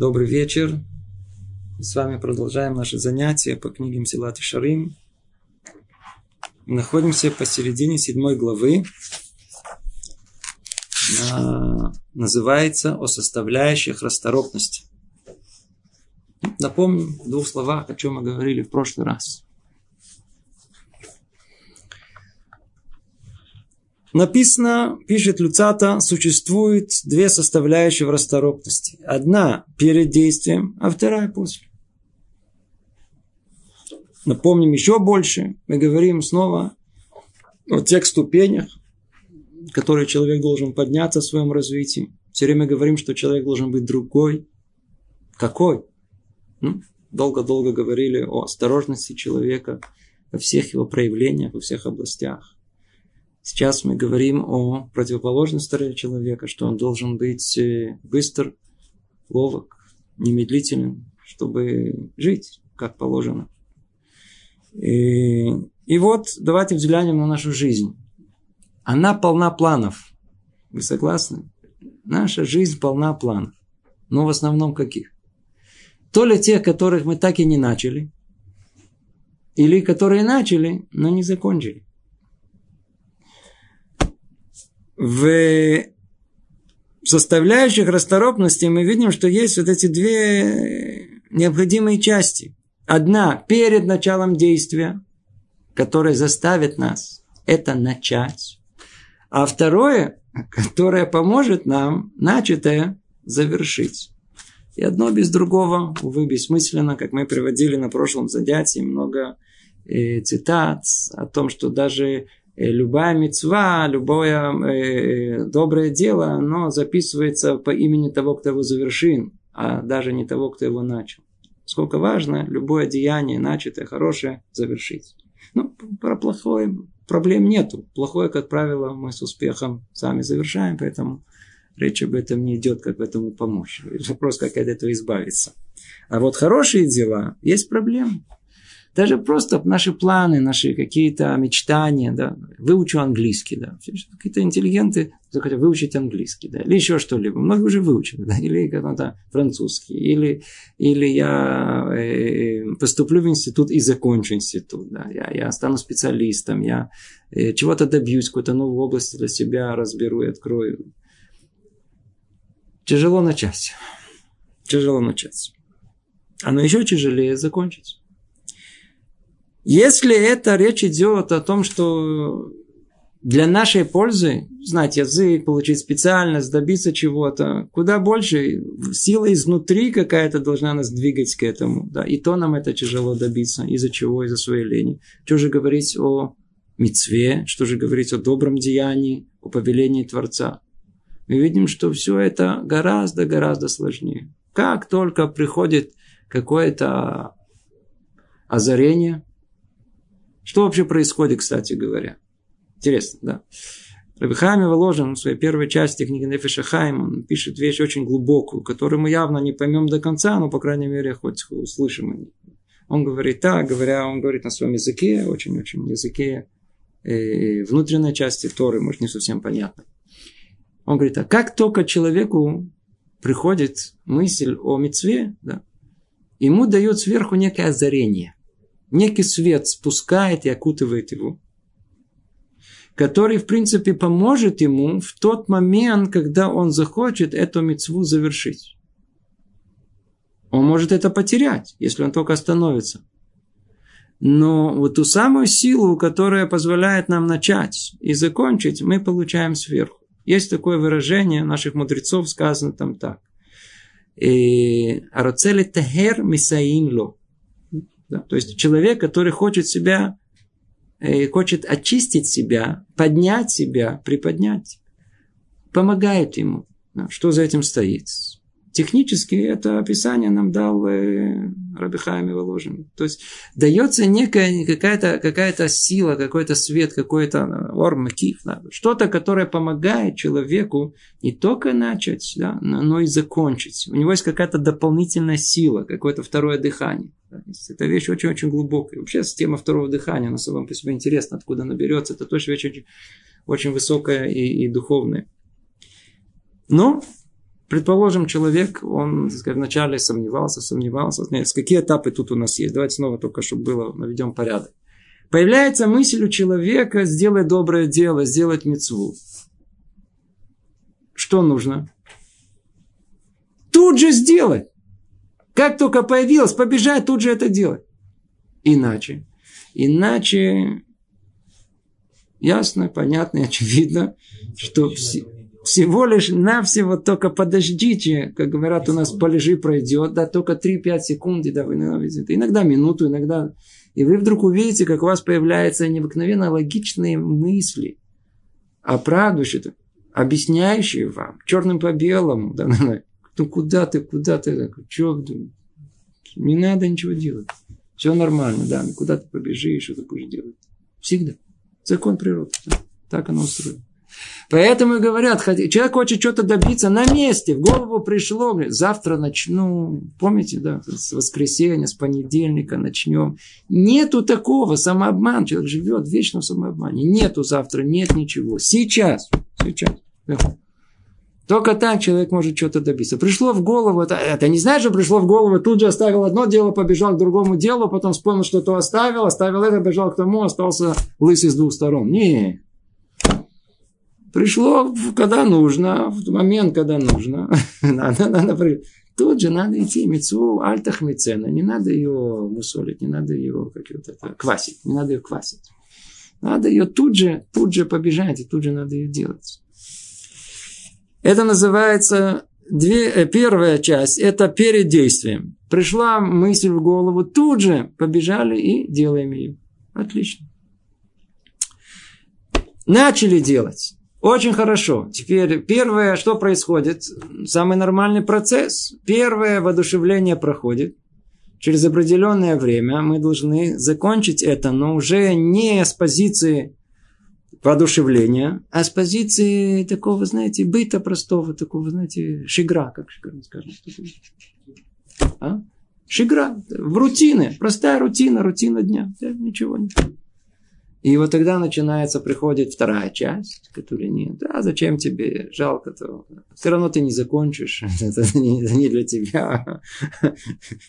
Добрый вечер. Мы с вами продолжаем наши занятия по книге Силат и Шарим. Мы находимся посередине седьмой главы. Называется «О составляющих расторопности». Напомню в двух словах, о чем мы говорили в прошлый раз. Написано, пишет Люцата, существует две составляющие в расторопности. Одна перед действием, а вторая после. Напомним еще больше. Мы говорим снова о тех ступенях, которые человек должен подняться в своем развитии. Все время говорим, что человек должен быть другой. Какой? Ну, долго-долго говорили о осторожности человека во всех его проявлениях, во всех областях. Сейчас мы говорим о противоположной стороне человека, что он должен быть э, быстр, ловок, немедлителен, чтобы жить, как положено. И, и вот давайте взглянем на нашу жизнь. Она полна планов. Вы согласны? Наша жизнь полна планов. Но в основном каких? То ли тех, которых мы так и не начали, или которые начали, но не закончили. В составляющих расторопности мы видим, что есть вот эти две необходимые части. Одна перед началом действия, которая заставит нас это начать. А второе, которое поможет нам начатое завершить. И одно без другого, увы, бессмысленно, как мы приводили на прошлом занятии, много э, цитат о том, что даже любая мецва, любое э, доброе дело, оно записывается по имени того, кто его завершил, а даже не того, кто его начал. Сколько важно любое деяние, начатое, хорошее, завершить. Ну, про плохое проблем нету. Плохое, как правило, мы с успехом сами завершаем, поэтому речь об этом не идет, как этому помочь. Вопрос, как от этого избавиться. А вот хорошие дела, есть проблемы. Даже просто наши планы, наши какие-то мечтания, да, выучу английский, да, какие-то интеллигенты захотят выучить английский, да, или еще что-либо. Многие уже выучили, да, или какой-то французский, или, или я э, поступлю в институт и закончу институт, да, я, я стану специалистом, я э, чего-то добьюсь, какую-то новую область для себя разберу и открою. Тяжело начать. Тяжело начать. Оно еще тяжелее закончить. Если это речь идет о том, что для нашей пользы, знать язык, получить специальность, добиться чего-то, куда больше сила изнутри какая-то должна нас двигать к этому. Да, и то нам это тяжело добиться. Из-за чего? Из-за своей лени. Что же говорить о мецве, что же говорить о добром деянии, о повелении Творца. Мы видим, что все это гораздо-гораздо сложнее. Как только приходит какое-то озарение, что вообще происходит, кстати говоря? Интересно, да. Рабихайм Воложин в своей первой части книги Нефиша Хайм, он пишет вещь очень глубокую, которую мы явно не поймем до конца, но, по крайней мере, хоть услышим. Он говорит так, говоря, он говорит на своем языке, очень-очень языке э, внутренней части Торы, может, не совсем понятно. Он говорит, а как только человеку приходит мысль о мецве, да, ему дает сверху некое озарение некий свет спускает и окутывает его, который, в принципе, поможет ему в тот момент, когда он захочет эту мецву завершить. Он может это потерять, если он только остановится. Но вот ту самую силу, которая позволяет нам начать и закончить, мы получаем сверху. Есть такое выражение наших мудрецов, сказано там так. Ароцели техер мисаимло. Да? То есть человек, который хочет себя, э, хочет очистить себя, поднять себя, приподнять, помогает ему. Да? Что за этим стоит? Технически это описание нам дал э, Рабихайм Воложин. То есть дается некая какая-то какая сила, какой-то свет, какой-то ормакив, да, что-то, которое помогает человеку не только начать, да, но и закончить. У него есть какая-то дополнительная сила, какое-то второе дыхание. Да. Это вещь очень-очень глубокая. Вообще система второго дыхания, она самом по себе интересна, откуда она берется. Это тоже вещь очень, очень высокая и, и духовная. Но Предположим, человек, он так сказать, вначале сомневался, сомневался. Нет, какие этапы тут у нас есть? Давайте снова только, чтобы было, наведем порядок. Появляется мысль у человека сделать доброе дело, сделать мецву. Что нужно? Тут же сделать. Как только появилось, побежать, тут же это делать. Иначе. Иначе ясно, понятно и очевидно, что все, всего лишь навсего только подождите, как говорят у нас, полежи пройдет, да, только 3-5 секунд, да, вы иногда минуту, иногда... И вы вдруг увидите, как у вас появляются необыкновенно логичные мысли, оправдывающие, объясняющие вам, черным по белому, да, ну куда ты, куда ты, что, не надо ничего делать. Все нормально, да, куда ты побежишь, что ты будешь делать. Всегда. Закон природы. Так оно устроено. Поэтому и говорят, человек хочет что-то добиться на месте, в голову пришло, говорит, завтра начну, помните, да, с воскресенья, с понедельника начнем. Нету такого, самообман, человек живет вечно в самообмане. Нету завтра, нет ничего. Сейчас, сейчас. Только так человек может что-то добиться. Пришло в голову, это, это не знаешь, что пришло в голову, тут же оставил одно дело, побежал к другому делу, потом вспомнил, что то оставил, оставил это, бежал к тому, остался лысый с двух сторон. Не. Пришло, когда нужно, в момент, когда нужно. надо, надо, тут же надо идти мецу альтах мецена. Не надо ее мусолить, не надо ее как вот это, квасить, не надо ее квасить. Надо ее тут же, тут же побежать, и тут же надо ее делать. Это называется две, э, первая часть, это перед действием. Пришла мысль в голову, тут же побежали и делаем ее. Отлично. Начали делать. Очень хорошо. Теперь первое, что происходит? Самый нормальный процесс. Первое воодушевление проходит. Через определенное время мы должны закончить это, но уже не с позиции воодушевления, а с позиции такого, знаете, быта простого, такого, знаете, шигра, как шигра, скажем. А? Шигра, в рутине, простая рутина, рутина дня, ничего не. И вот тогда начинается, приходит вторая часть, которая нет. Да, зачем тебе, жалко то. Все равно ты не закончишь. Это не, это не для тебя.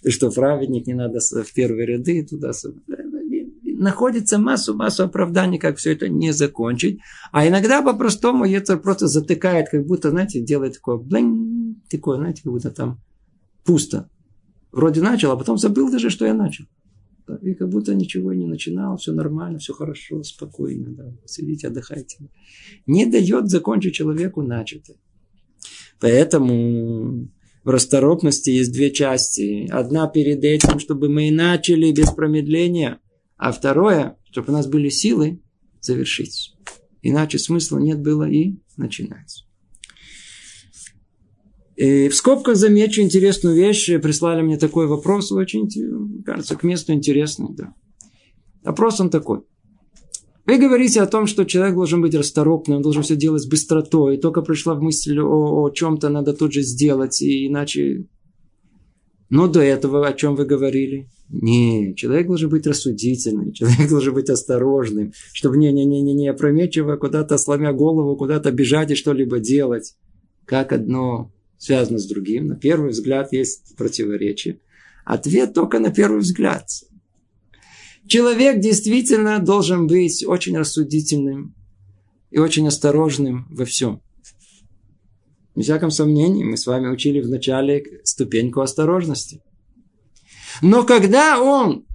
Ты что, праведник, не надо в первые ряды туда находится массу, массу оправданий, как все это не закончить. А иногда по-простому это просто затыкает, как будто, знаете, делает такое блин, такое, знаете, как будто там пусто. Вроде начал, а потом забыл даже, что я начал. И как будто ничего не начинал, все нормально, все хорошо, спокойно, да, сидите, отдыхайте. Не дает закончить человеку начатое. Поэтому в расторопности есть две части. Одна перед этим, чтобы мы начали без промедления – а второе, чтобы у нас были силы завершить. Иначе смысла нет было и начинать. И в скобках замечу интересную вещь. Прислали мне такой вопрос, очень, кажется, к месту интересный. Да. Вопрос он такой. Вы говорите о том, что человек должен быть расторопным, он должен все делать с быстротой. И только пришла в мысль о, о чем-то, надо тут же сделать, и иначе... Но до этого о чем вы говорили? Не, человек должен быть рассудительным, человек должен быть осторожным, чтобы не, не, не, не, не опрометчиво куда-то сломя голову, куда-то бежать и что-либо делать. Как одно связано с другим. На первый взгляд есть противоречие. Ответ только на первый взгляд. Человек действительно должен быть очень рассудительным и очень осторожным во всем. Без всяком сомнении, мы с вами учили в начале ступеньку осторожности – но когда он,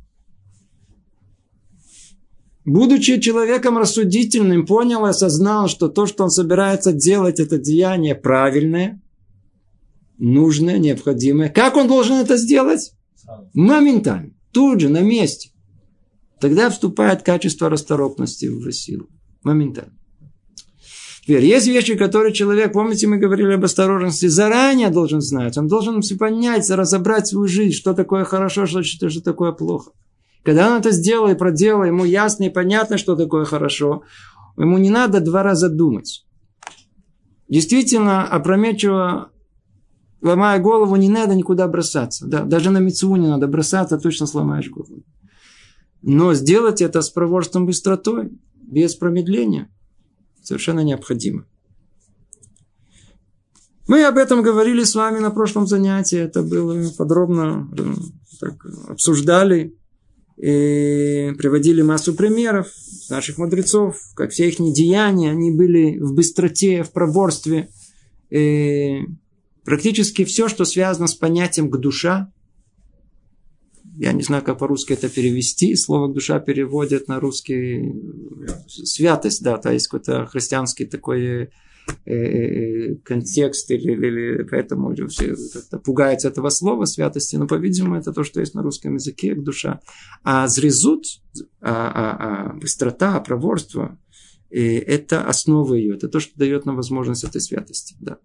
будучи человеком рассудительным, понял и осознал, что то, что он собирается делать, это деяние правильное, нужное, необходимое, как он должен это сделать? Моментально, тут же, на месте. Тогда вступает качество расторопности в силу. Моментально. Теперь, есть вещи, которые человек, помните, мы говорили об осторожности, заранее должен знать. Он должен все понять, разобрать свою жизнь, что такое хорошо, что, что, что такое плохо. Когда он это сделал и проделал, ему ясно и понятно, что такое хорошо, ему не надо два раза думать. Действительно, опрометчиво, ломая голову, не надо никуда бросаться. Да, даже на мецву не надо бросаться, точно сломаешь голову. Но сделать это с проворством быстротой, без промедления – совершенно необходимо. Мы об этом говорили с вами на прошлом занятии. Это было подробно так, обсуждали и приводили массу примеров наших мудрецов, как все их деяния, они были в быстроте, в проворстве. И практически все, что связано с понятием к душа, я не знаю, как по-русски это перевести. Слово «душа» переводят на русский святость, да, то есть какой-то христианский такой э, э, контекст, или, или поэтому все как-то пугаются этого слова святости, но, по-видимому, это то, что есть на русском языке, как душа. А зрезут, а, а, а быстрота, проворство, и это основа ее, это то, что дает нам возможность этой святости. Да.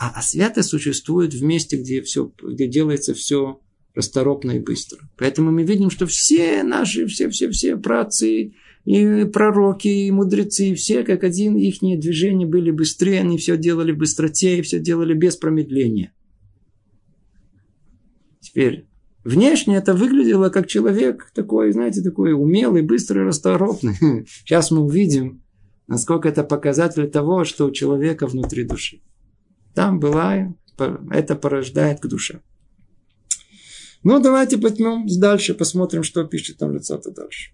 А, а святость существует в месте, где, все, где делается все расторопно и быстро. Поэтому мы видим, что все наши, все-все-все працы, и пророки, и мудрецы, все как один, их движения были быстрее, они все делали в быстроте, и все делали без промедления. Теперь, внешне это выглядело как человек такой, знаете, такой умелый, быстрый, расторопный. Сейчас мы увидим, насколько это показатель того, что у человека внутри души. Там была, это порождает к душе. Ну, давайте пойдем дальше, посмотрим, что пишет там лицо-то дальше.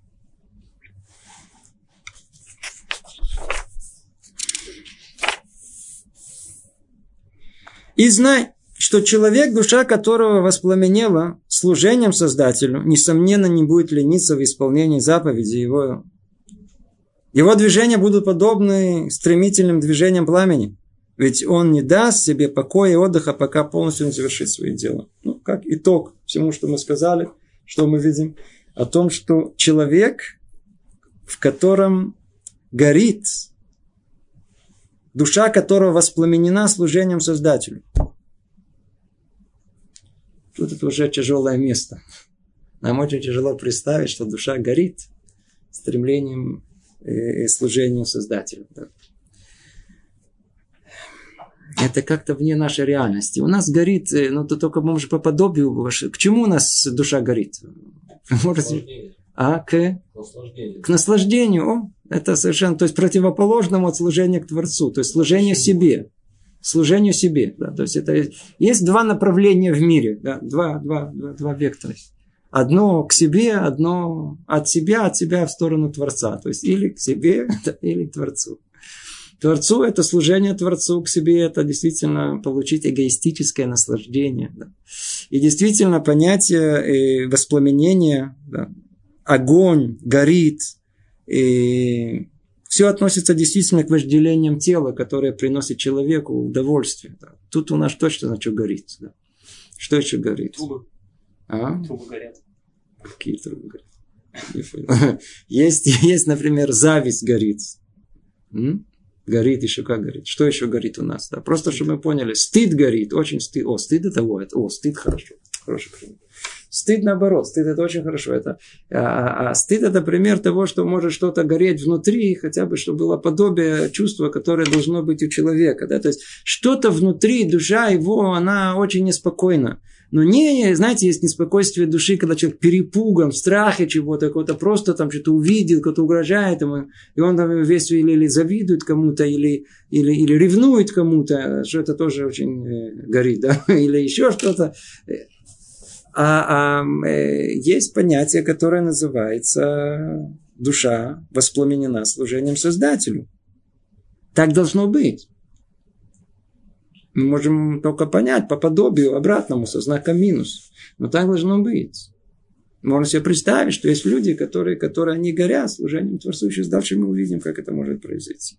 И знай, что человек, душа которого воспламенела служением Создателю, несомненно, не будет лениться в исполнении заповеди его. Его движения будут подобны стремительным движениям пламени. Ведь он не даст себе покоя и отдыха, пока полностью не завершит свои дела. Ну, как итог всему, что мы сказали, что мы видим? О том, что человек, в котором горит, душа которого воспламенена служением Создателю. Тут это уже тяжелое место. Нам очень тяжело представить, что душа горит стремлением и служением Создателю это как-то вне нашей реальности. У нас горит, э, ну, то только, может, по подобию. К чему у нас душа горит? А, к? Наслаждению. К наслаждению. О, это совершенно, то есть противоположному от служения к Творцу, то есть служению себе. Служению себе. Да, то есть это есть два направления в мире, да, два, два, два, два вектора. Одно к себе, одно от себя, от себя в сторону Творца. То есть или к себе, или к Творцу. Творцу это служение Творцу к себе, это действительно получить эгоистическое наслаждение. Да. И действительно понятие э, воспламенения, да, огонь, горит, и все относится действительно к вожделениям тела, которое приносит человеку удовольствие. Да. Тут у нас точно на что горит. Да. Что еще горит? Трубы. А? Трубы горят. Какие трубы горят? Есть, есть, например, зависть горит. М? Горит, еще как горит. Что еще горит у нас? Да? Просто, чтобы мы поняли, стыд горит, очень стыд. О, стыд это вот, о, стыд хорошо. Хороший пример. Стыд наоборот, стыд это очень хорошо. Это, а, а, а стыд это пример того, что может что-то гореть внутри, хотя бы, чтобы было подобие чувства, которое должно быть у человека. Да? То есть что-то внутри, душа его, она очень неспокойна. Но не, знаете, есть неспокойствие души, когда человек перепуган, в страхе чего-то, какого-то просто там что-то увидел, кто-то угрожает ему, и он там весь или, или завидует кому-то, или, или, или ревнует кому-то, что это тоже очень э, горит, да, или еще что-то. А, а э, есть понятие, которое называется душа воспламенена служением Создателю. Так должно быть мы можем только понять по подобию обратному, со знаком минус. Но так должно быть. Можно себе представить, что есть люди, которые, которые они горят служением Творцу. Сейчас дальше мы увидим, как это может произойти.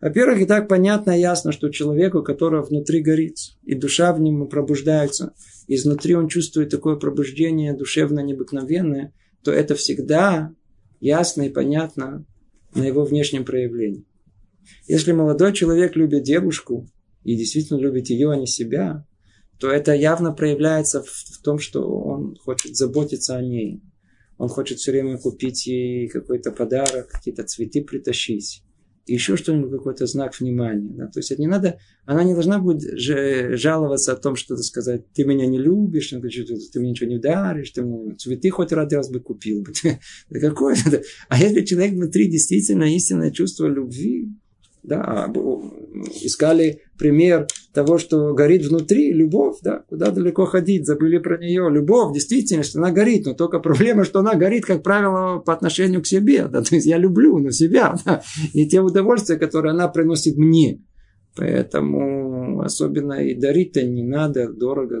Во-первых, и так понятно и ясно, что человеку, у которого внутри горит, и душа в нем пробуждается, изнутри он чувствует такое пробуждение душевно необыкновенное, то это всегда ясно и понятно на его внешнем проявлении. Если молодой человек любит девушку, и действительно любит ее, а не себя, то это явно проявляется в, в том, что он хочет заботиться о ней. Он хочет все время купить ей какой-то подарок, какие-то цветы притащить. еще что-нибудь, какой-то знак внимания. Да? То есть это не надо, она не должна будет жаловаться о том, что сказать, ты меня не любишь, ты мне ничего не даришь, ты мне цветы хоть раз бы купил. Какое? А если человек внутри действительно истинное чувство любви, Да, искали пример того, что горит внутри, любовь, да, куда далеко ходить, забыли про нее. Любовь, действительно, что она горит, но только проблема, что она горит, как правило, по отношению к себе. Да, то есть я люблю на себя, да, и те удовольствия, которые она приносит мне. Поэтому особенно и дарить-то не надо, дорого.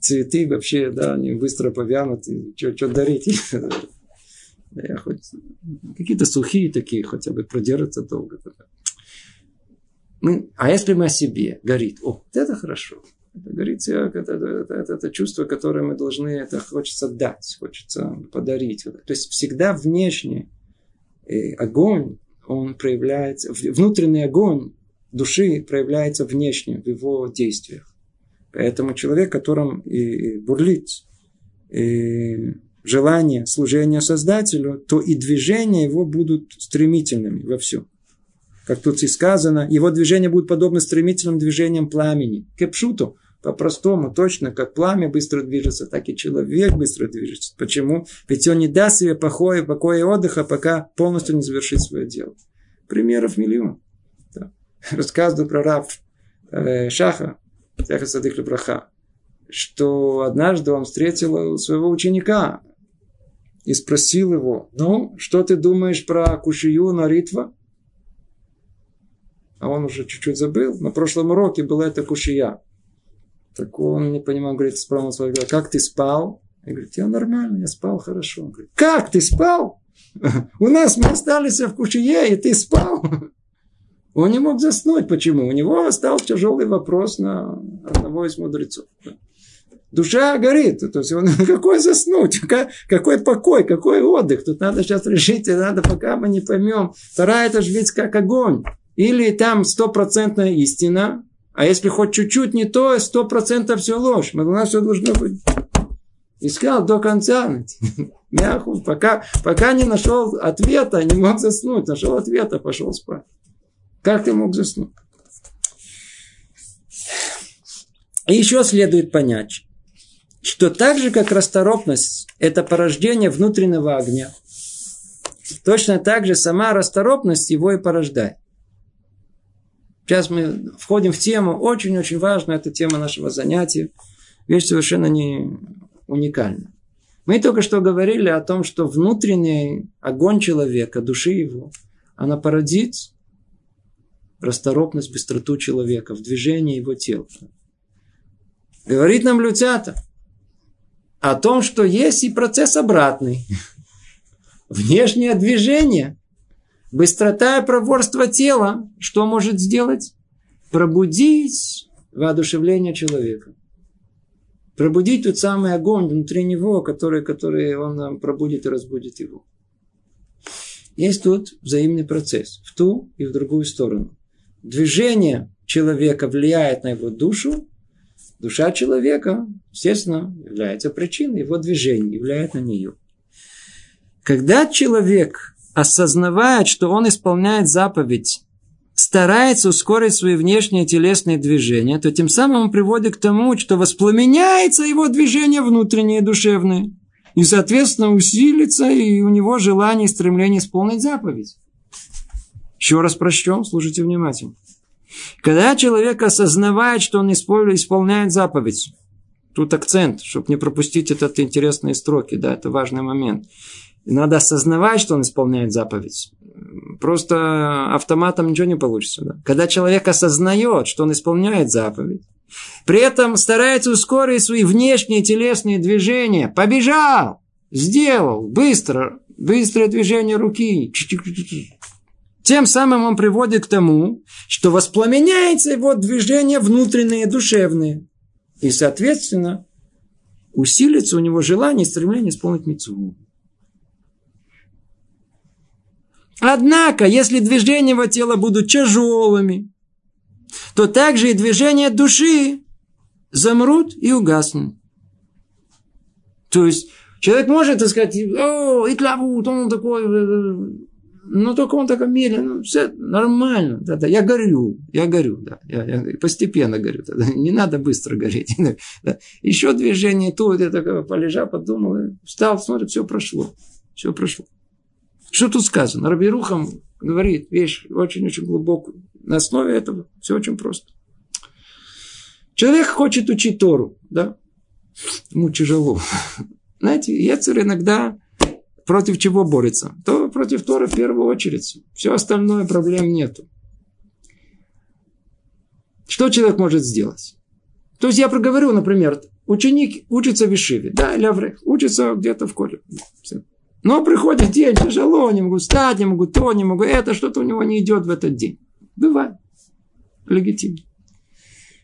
Цветы вообще, да, они быстро повянут. Что дарить? Я хоть какие-то сухие такие хотя бы продержатся долго. Мы, а если мы о себе горит, о, это хорошо. Это горит, это, это, это, это, это чувство, которое мы должны, это хочется дать, хочется подарить. То есть всегда внешне э, огонь, он проявляется, внутренний огонь души проявляется внешне в его действиях. Поэтому человек, которым и бурлит и желание служения Создателю, то и движения его будут стремительными во всем. Как тут и сказано, его движения будут подобны стремительным движениям пламени. Кепшуту, по-простому, точно, как пламя быстро движется, так и человек быстро движется. Почему? Ведь он не даст себе покоя, покоя и отдыха, пока полностью не завершит свое дело. Примеров миллион. Да. Рассказываю про раб э, Шаха, Саха Садых что однажды он встретил своего ученика, и спросил его, ну, что ты думаешь про Кушию на Ритва? А он уже чуть-чуть забыл. На прошлом уроке была эта Кушия. Так он не понимал, говорит, спросил свой как ты спал? Я говорю, я нормально, я спал хорошо. Он говорит, как ты спал? У нас мы остались в Кушие, и ты спал. Он не мог заснуть. Почему? У него остался тяжелый вопрос на одного из мудрецов. Душа горит. То есть, он, какой заснуть? Какой покой? Какой отдых? Тут надо сейчас решить, надо, пока мы не поймем. Вторая это же ведь как огонь. Или там стопроцентная истина, а если хоть чуть-чуть не то, сто процентов все ложь. У нас все должно быть. Искал до конца. Мяху, пока, пока не нашел ответа, не мог заснуть. Нашел ответа, пошел спать. Как ты мог заснуть? И еще следует понять, что так же, как расторопность – это порождение внутреннего огня, точно так же сама расторопность его и порождает. Сейчас мы входим в тему, очень-очень важная эта тема нашего занятия. Вещь совершенно не уникальна. Мы только что говорили о том, что внутренний огонь человека, души его, она породит расторопность, быстроту человека в движении его тела. Говорит нам Лютята – о том, что есть и процесс обратный. Внешнее движение, быстрота и проворство тела, что может сделать? Пробудить воодушевление человека. Пробудить тот самый огонь внутри него, который, который он пробудит и разбудит его. Есть тут взаимный процесс в ту и в другую сторону. Движение человека влияет на его душу, Душа человека, естественно, является причиной его движения, является на нее. Когда человек осознавает, что он исполняет заповедь, старается ускорить свои внешние телесные движения, то тем самым он приводит к тому, что воспламеняется его движение внутреннее душевное. И, соответственно, усилится и у него желание и стремление исполнить заповедь. Еще раз прочтем, слушайте внимательно. Когда человек осознавает, что он исполняет заповедь, тут акцент, чтобы не пропустить этот интересные строки, да, это важный момент. И надо осознавать, что он исполняет заповедь. Просто автоматом ничего не получится. Да? Когда человек осознает, что он исполняет заповедь, при этом старается ускорить свои внешние телесные движения, побежал, сделал, быстро, быстрое движение руки, тем самым он приводит к тому, что воспламеняется его движение внутреннее, душевное. И, соответственно, усилится у него желание и стремление исполнить мецву. Однако, если движения его тела будут тяжелыми, то также и движения души замрут и угаснут. То есть, человек может сказать, о, Итлавут, он такой э, э, ну, только он такой медленно, ну, все нормально. Да, да, я горю, я горю, да. Я, я постепенно горю. Да, не надо быстро гореть. Да. Еще движение тут, я такой полежал, подумал, встал, смотрит, все прошло. Все прошло. Что тут сказано? Рабирухам говорит вещь очень-очень глубокую. На основе этого все очень просто. Человек хочет учить Тору, да? Ему тяжело. Знаете, Ецер иногда против чего борется? То против Тора в первую очередь. Все остальное проблем нету. Что человек может сделать? То есть я проговорю, например, ученик учится в Ишиве, да, или учится где-то в коле. Но приходит день, тяжело, не могу встать, не могу то, не могу это, что-то у него не идет в этот день. Бывает. Легитимно.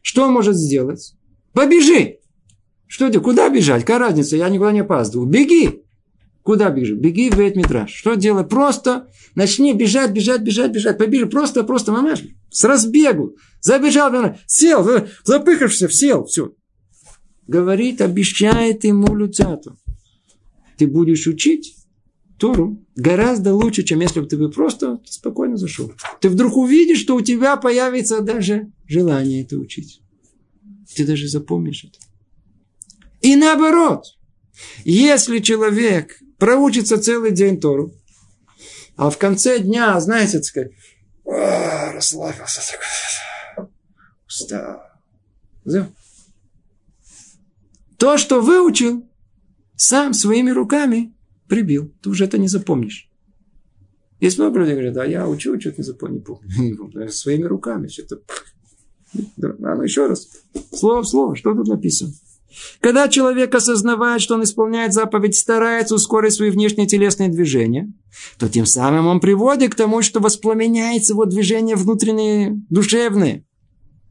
Что он может сделать? Побежи! Что ты, куда бежать? Какая разница? Я никуда не опаздываю. Беги! Куда бежишь? Беги в Эдмитраж. Что делать? Просто начни бежать, бежать, бежать, бежать. Побежи. Просто, просто, мамаш. С разбегу. Забежал, сел, запыхавшись, сел. Все. Говорит, обещает ему Люцату. Ты будешь учить Тору гораздо лучше, чем если бы ты бы просто спокойно зашел. Ты вдруг увидишь, что у тебя появится даже желание это учить. Ты даже запомнишь это. И наоборот, если человек проучится целый день Тору, а в конце дня, знаете, так сказать, расслабился, устал. То, что выучил, сам своими руками прибил. Ты уже это не запомнишь. Есть много людей, говорят, да, я учу, что-то не запомню, не помню. Своими руками все это. Ну еще раз. Слово в слово, что тут написано? Когда человек осознавает, что он исполняет заповедь, старается ускорить свои внешние телесные движения, то тем самым он приводит к тому, что воспламеняется его движение внутренние, душевные.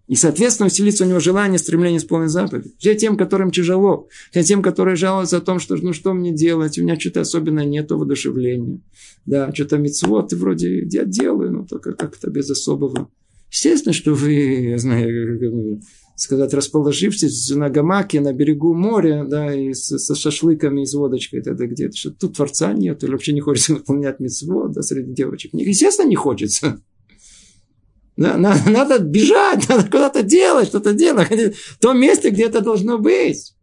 И, соответственно, усилится у него желание, стремление исполнить заповедь. Все тем, которым тяжело. Все тем, которые жалуются о том, что ну что мне делать, у меня что-то особенно нет воодушевления. Да, что-то мецвод, вроде я делаю, но только как-то без особого. Естественно, что вы, я знаю, сказать, расположившись на гамаке на берегу моря, да, и с, со шашлыками и с водочкой, это где-то, что тут Творца нет, или вообще не хочется выполнять митцвот, да, среди девочек. Естественно, не хочется. Надо бежать, надо куда-то делать, что-то делать, в том месте, где это должно быть.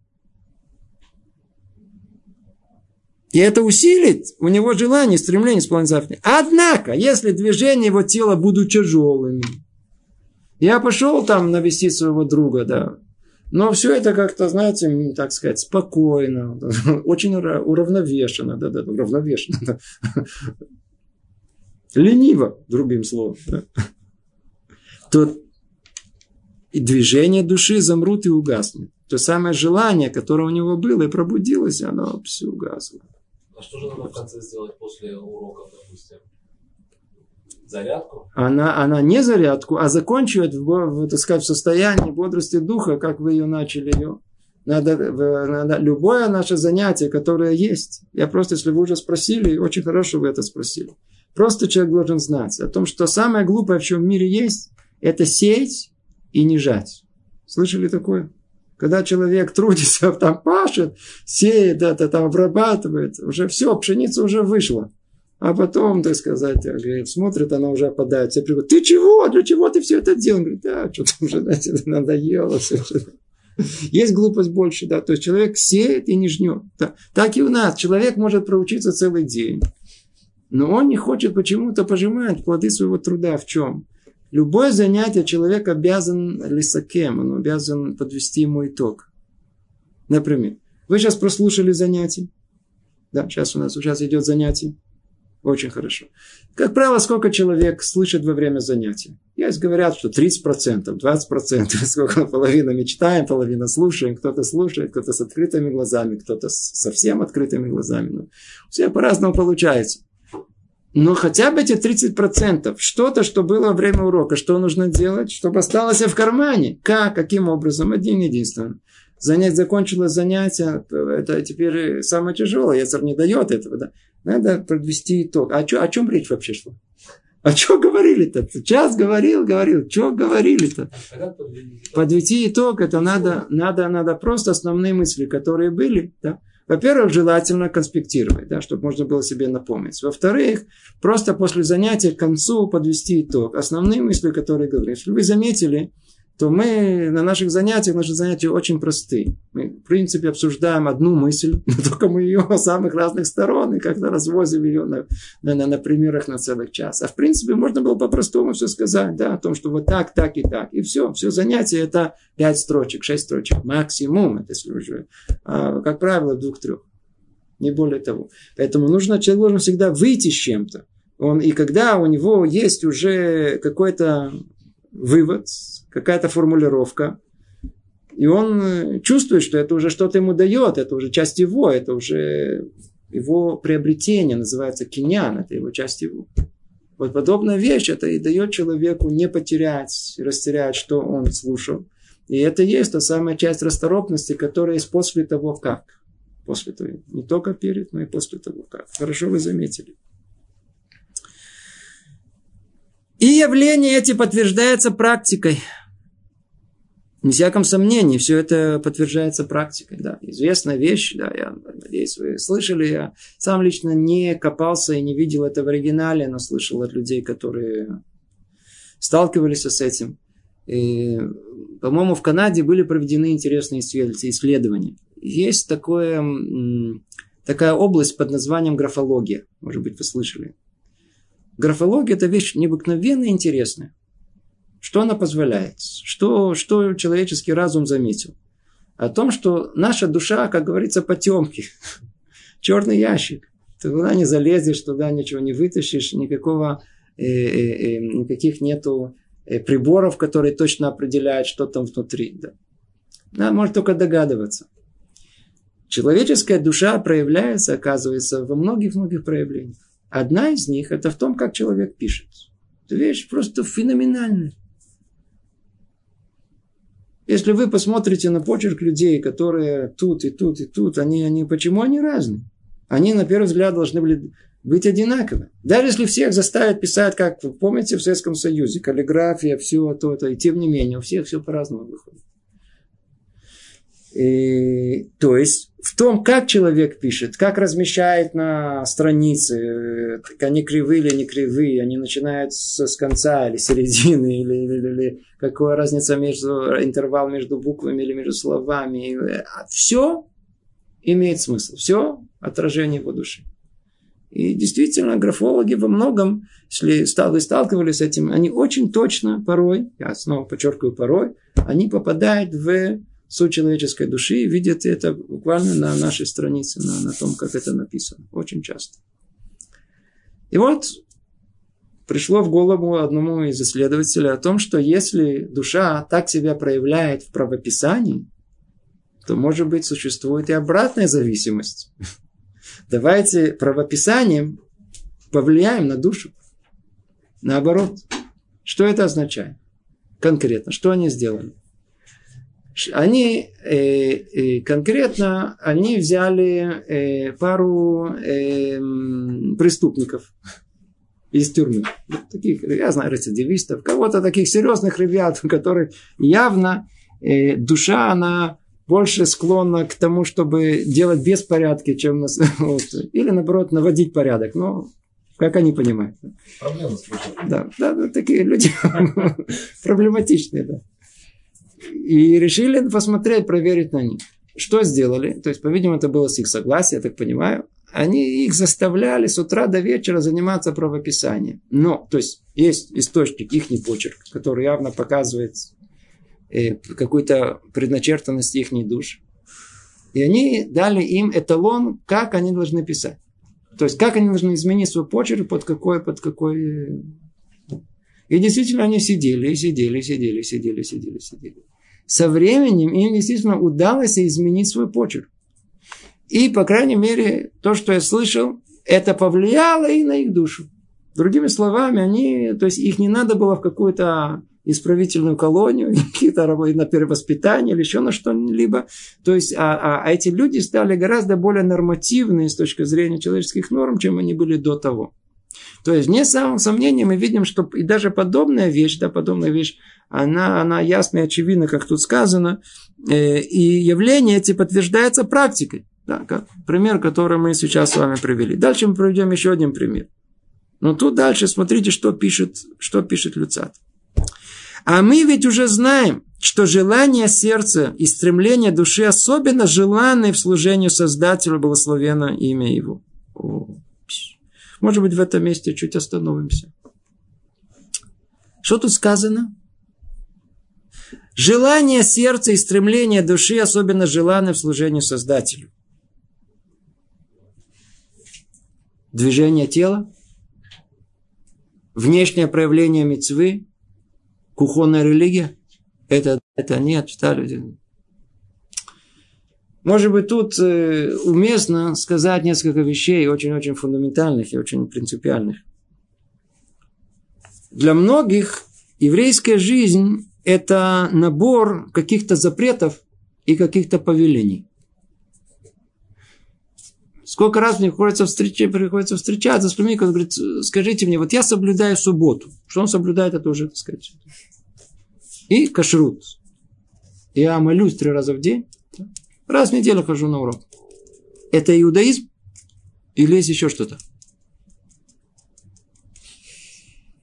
И это усилит у него желание, стремление исполнить заповедь. Однако, если движения его тела будут тяжелыми, я пошел там навестить своего друга, да. Но все это как-то, знаете, так сказать, спокойно, очень уравновешенно, да, да, уравновешенно, да. лениво, другим словом. Да. То движение души замрут и угаснут. То самое желание, которое у него было и пробудилось, оно все угасло. А что же надо в конце сделать после уроков, допустим? Зарядку? Она, она не зарядку, а закончивает в, в, так сказать, в состоянии бодрости духа, как вы ее начали ее. Надо, надо, любое наше занятие, которое есть. Я просто, если вы уже спросили, очень хорошо вы это спросили. Просто человек должен знать о том, что самое глупое, в чем в мире есть, это сеять и не жать. Слышали такое? Когда человек трудится, там пашет, сеет это, там обрабатывает, уже все, пшеница уже вышла. А потом, так сказать, говорит, смотрит, она уже опадает. Все приходят, ты чего? Для чего ты все это делал? Говорит, да, что-то уже, знаете, надоело. Есть глупость больше, да. То есть человек сеет и не жнет. Да. Так и у нас. Человек может проучиться целый день. Но он не хочет почему-то пожимать плоды своего труда. В чем? Любое занятие человек обязан лисакем, он обязан подвести ему итог. Например, вы сейчас прослушали занятие. Да, сейчас у нас сейчас идет занятие. Очень хорошо. Как правило, сколько человек слышит во время занятия? Есть говорят, что 30%, 20%, сколько половина мечтаем, половина слушаем, кто-то слушает, кто-то с открытыми глазами, кто-то с совсем открытыми глазами. Ну, все по-разному получается. Но хотя бы эти 30%, что-то, что было во время урока, что нужно делать, чтобы осталось в кармане. Как, каким образом? Один единственный. Занятие, закончилось занятие, это теперь самое тяжелое, Яцер не дает этого. Да? Надо подвести итог. А чё, о чем речь вообще шла? А что говорили-то? Час говорил, говорил. Что говорили-то? Подвести итог, это надо, надо, надо просто основные мысли, которые были. Да? Во-первых, желательно конспектировать, да, чтобы можно было себе напомнить. Во-вторых, просто после занятия к концу подвести итог. Основные мысли, которые говорили. Если вы заметили, то мы на наших занятиях, наши занятия очень простые. Мы, в принципе, обсуждаем одну мысль, но только мы ее с самых разных сторон, и как-то развозим ее на, на, на, на примерах на целых час. А в принципе, можно было по-простому все сказать, да, о том, что вот так, так и так. И все, все занятие это пять строчек, шесть строчек, максимум, это если уже, а, как правило, двух-трех. Не более того. Поэтому нужно, человек должен всегда выйти с чем-то. Он, и когда у него есть уже какой-то вывод, какая-то формулировка, и он э, чувствует, что это уже что-то ему дает, это уже часть его, это уже его приобретение, называется киньян, это его часть его. Вот подобная вещь, это и дает человеку не потерять, растерять, что он слушал. И это есть та самая часть расторопности, которая есть после того, как. После того, не только перед, но и после того, как. Хорошо вы заметили. И явления эти подтверждаются практикой. Не всяком сомнении, все это подтверждается практикой. Да. Известная вещь, да, я надеюсь, вы слышали. Я сам лично не копался и не видел это в оригинале, но слышал от людей, которые сталкивались с этим. И, по-моему, в Канаде были проведены интересные исследования. Есть такое, такая область под названием графология. Может быть, вы слышали. Графология – это вещь необыкновенно интересная. Что она позволяет? Что, что человеческий разум заметил? О том, что наша душа, как говорится, потемки. Черный ящик. Ты туда не залезешь, туда ничего не вытащишь, никакого, э, э, э, никаких нету приборов, которые точно определяют, что там внутри. Да. Надо, может только догадываться. Человеческая душа проявляется, оказывается, во многих-многих проявлениях. Одна из них – это в том, как человек пишет. Это вещь просто феноменальная. Если вы посмотрите на почерк людей, которые тут и тут и тут, они, они почему они разные? Они, на первый взгляд, должны были быть одинаковы. Даже если всех заставят писать, как вы помните в Советском Союзе, каллиграфия, все то-то, и тем не менее, у всех все по-разному выходит. И, то есть в том, как человек пишет, как размещает на странице, они кривые или не кривые, они начинают с, с конца или середины, или, или, или какая разница между интервал между буквами или между словами. Все имеет смысл, все отражение его души. И действительно, графологи во многом, если вы сталкивались с этим, они очень точно порой, я снова подчеркиваю порой, они попадают в суть человеческой души, видят это буквально на нашей странице, на, на том, как это написано. Очень часто. И вот пришло в голову одному из исследователей о том, что если душа так себя проявляет в правописании, то, может быть, существует и обратная зависимость. Давайте правописанием повлияем на душу. Наоборот. Что это означает? Конкретно. Что они сделали? Они э, э, конкретно они взяли э, пару э, преступников из тюрьмы. Таких, я знаю, рецидивистов, кого-то таких серьезных ребят, у которых явно э, душа, она больше склонна к тому, чтобы делать беспорядки, чем вот, или наоборот наводить порядок. Но как они понимают? Проблемы Да, да, да, такие люди проблематичные, да. И решили посмотреть, проверить на них. Что сделали? То есть, по-видимому, это было с их согласия, я так понимаю. Они их заставляли с утра до вечера заниматься правописанием. Но, то есть, есть источник, их почерк, который явно показывает э, какую-то предначертанность их душ. И они дали им эталон, как они должны писать. То есть, как они должны изменить свой почерк, под какой, под какой и действительно они сидели, сидели, сидели, сидели, сидели, сидели. Со временем им действительно удалось изменить свой почерк. И, по крайней мере, то, что я слышал, это повлияло и на их душу. Другими словами, они, то есть их не надо было в какую-то исправительную колонию, какие-то работы на перевоспитание или еще на что-либо. То есть, а, а, а эти люди стали гораздо более нормативные с точки зрения человеческих норм, чем они были до того. То есть, не самым сомнением мы видим, что и даже подобная вещь, да, подобная вещь, она, она ясна и очевидна, как тут сказано, э, и явление эти подтверждается практикой. Да, как пример, который мы сейчас с вами привели. Дальше мы проведем еще один пример. Но тут дальше смотрите, что пишет, что пишет Люцат. А мы ведь уже знаем, что желание сердца и стремление души особенно желанны в служении Создателю, благословенно имя Его. Может быть, в этом месте чуть остановимся. Что тут сказано? Желание сердца и стремление души особенно желаны в служении Создателю. Движение тела, внешнее проявление мецвы, кухонная религия, это, это нет, читали. Может быть, тут э, уместно сказать несколько вещей очень-очень фундаментальных и очень принципиальных. Для многих еврейская жизнь – это набор каких-то запретов и каких-то повелений. Сколько раз мне приходится, встреча, приходится встречаться с людьми, которые говорят, скажите мне, вот я соблюдаю субботу. Что он соблюдает, это уже, так сказать. И кашрут. Я молюсь три раза в день. Раз в неделю хожу на урок. Это иудаизм? Или есть еще что-то?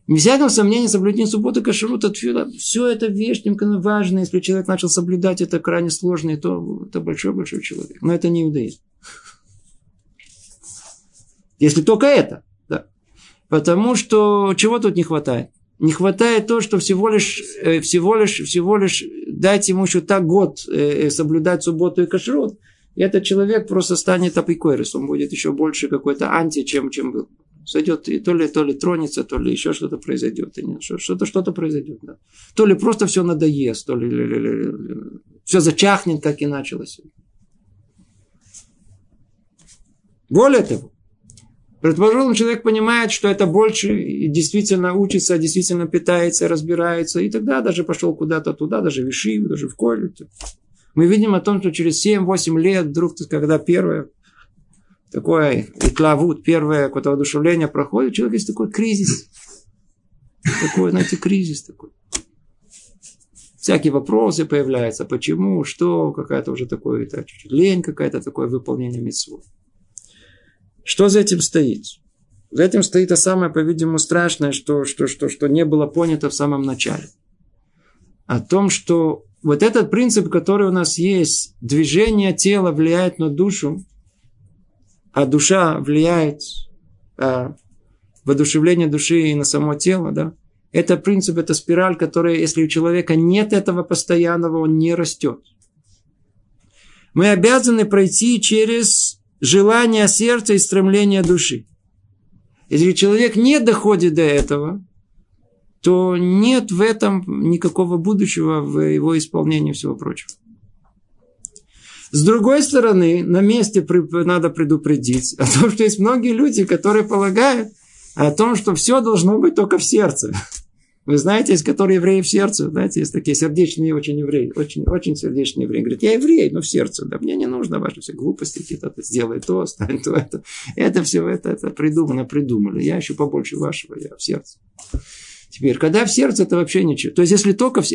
Не всяком сомнении, соблюдение субботы, кашрут, отфила, все это вещь важно. Если человек начал соблюдать это крайне сложно, то это большой-большой человек. Но это не иудаизм. Если только это. Да. Потому что чего тут не хватает? Не хватает то, что всего лишь, э, всего лишь, всего лишь дать ему еще так год э, э, соблюдать субботу и кашрут, и этот человек просто станет апикойрис, он будет еще больше какой-то анти, чем, чем был. Сойдет, и то ли, то ли тронется, то ли еще что-то произойдет. Что-то, что-то произойдет. Да. То ли просто все надоест, то ли, ли, ли, ли, ли все зачахнет, как и началось. Более того, Предположим, человек понимает, что это больше, и действительно учится, действительно питается, разбирается, и тогда даже пошел куда-то туда, даже в даже в колледж. Мы видим о том, что через 7-8 лет, вдруг, когда первое такое иклавут, первое какое-то воодушевление проходит, человек есть такой кризис. Такой, знаете, кризис такой. Всякие вопросы появляются, почему, что, какая-то уже такое, это, чуть-чуть лень какая-то, такое выполнение митцвот. Что за этим стоит? За этим стоит то самое, по-видимому, страшное, что, что, что, что не было понято в самом начале. О том, что вот этот принцип, который у нас есть, движение тела влияет на душу, а душа влияет а, воодушевление души и на само тело, да, это принцип, это спираль, которая, если у человека нет этого постоянного, он не растет. Мы обязаны пройти через желание сердца и стремление души. Если человек не доходит до этого, то нет в этом никакого будущего в его исполнении всего прочего. С другой стороны, на месте надо предупредить о том, что есть многие люди, которые полагают о том, что все должно быть только в сердце. Вы знаете, есть которые евреи в сердце, знаете, есть такие сердечные очень евреи, очень, очень сердечные евреи. Говорят, я еврей, но в сердце, да, мне не нужно ваши все глупости, какие-то, сделай то, стань то, это. Это все, это, это придумано, придумали. Я еще побольше вашего, я в сердце. Теперь, когда в сердце, это вообще ничего. То есть, если только в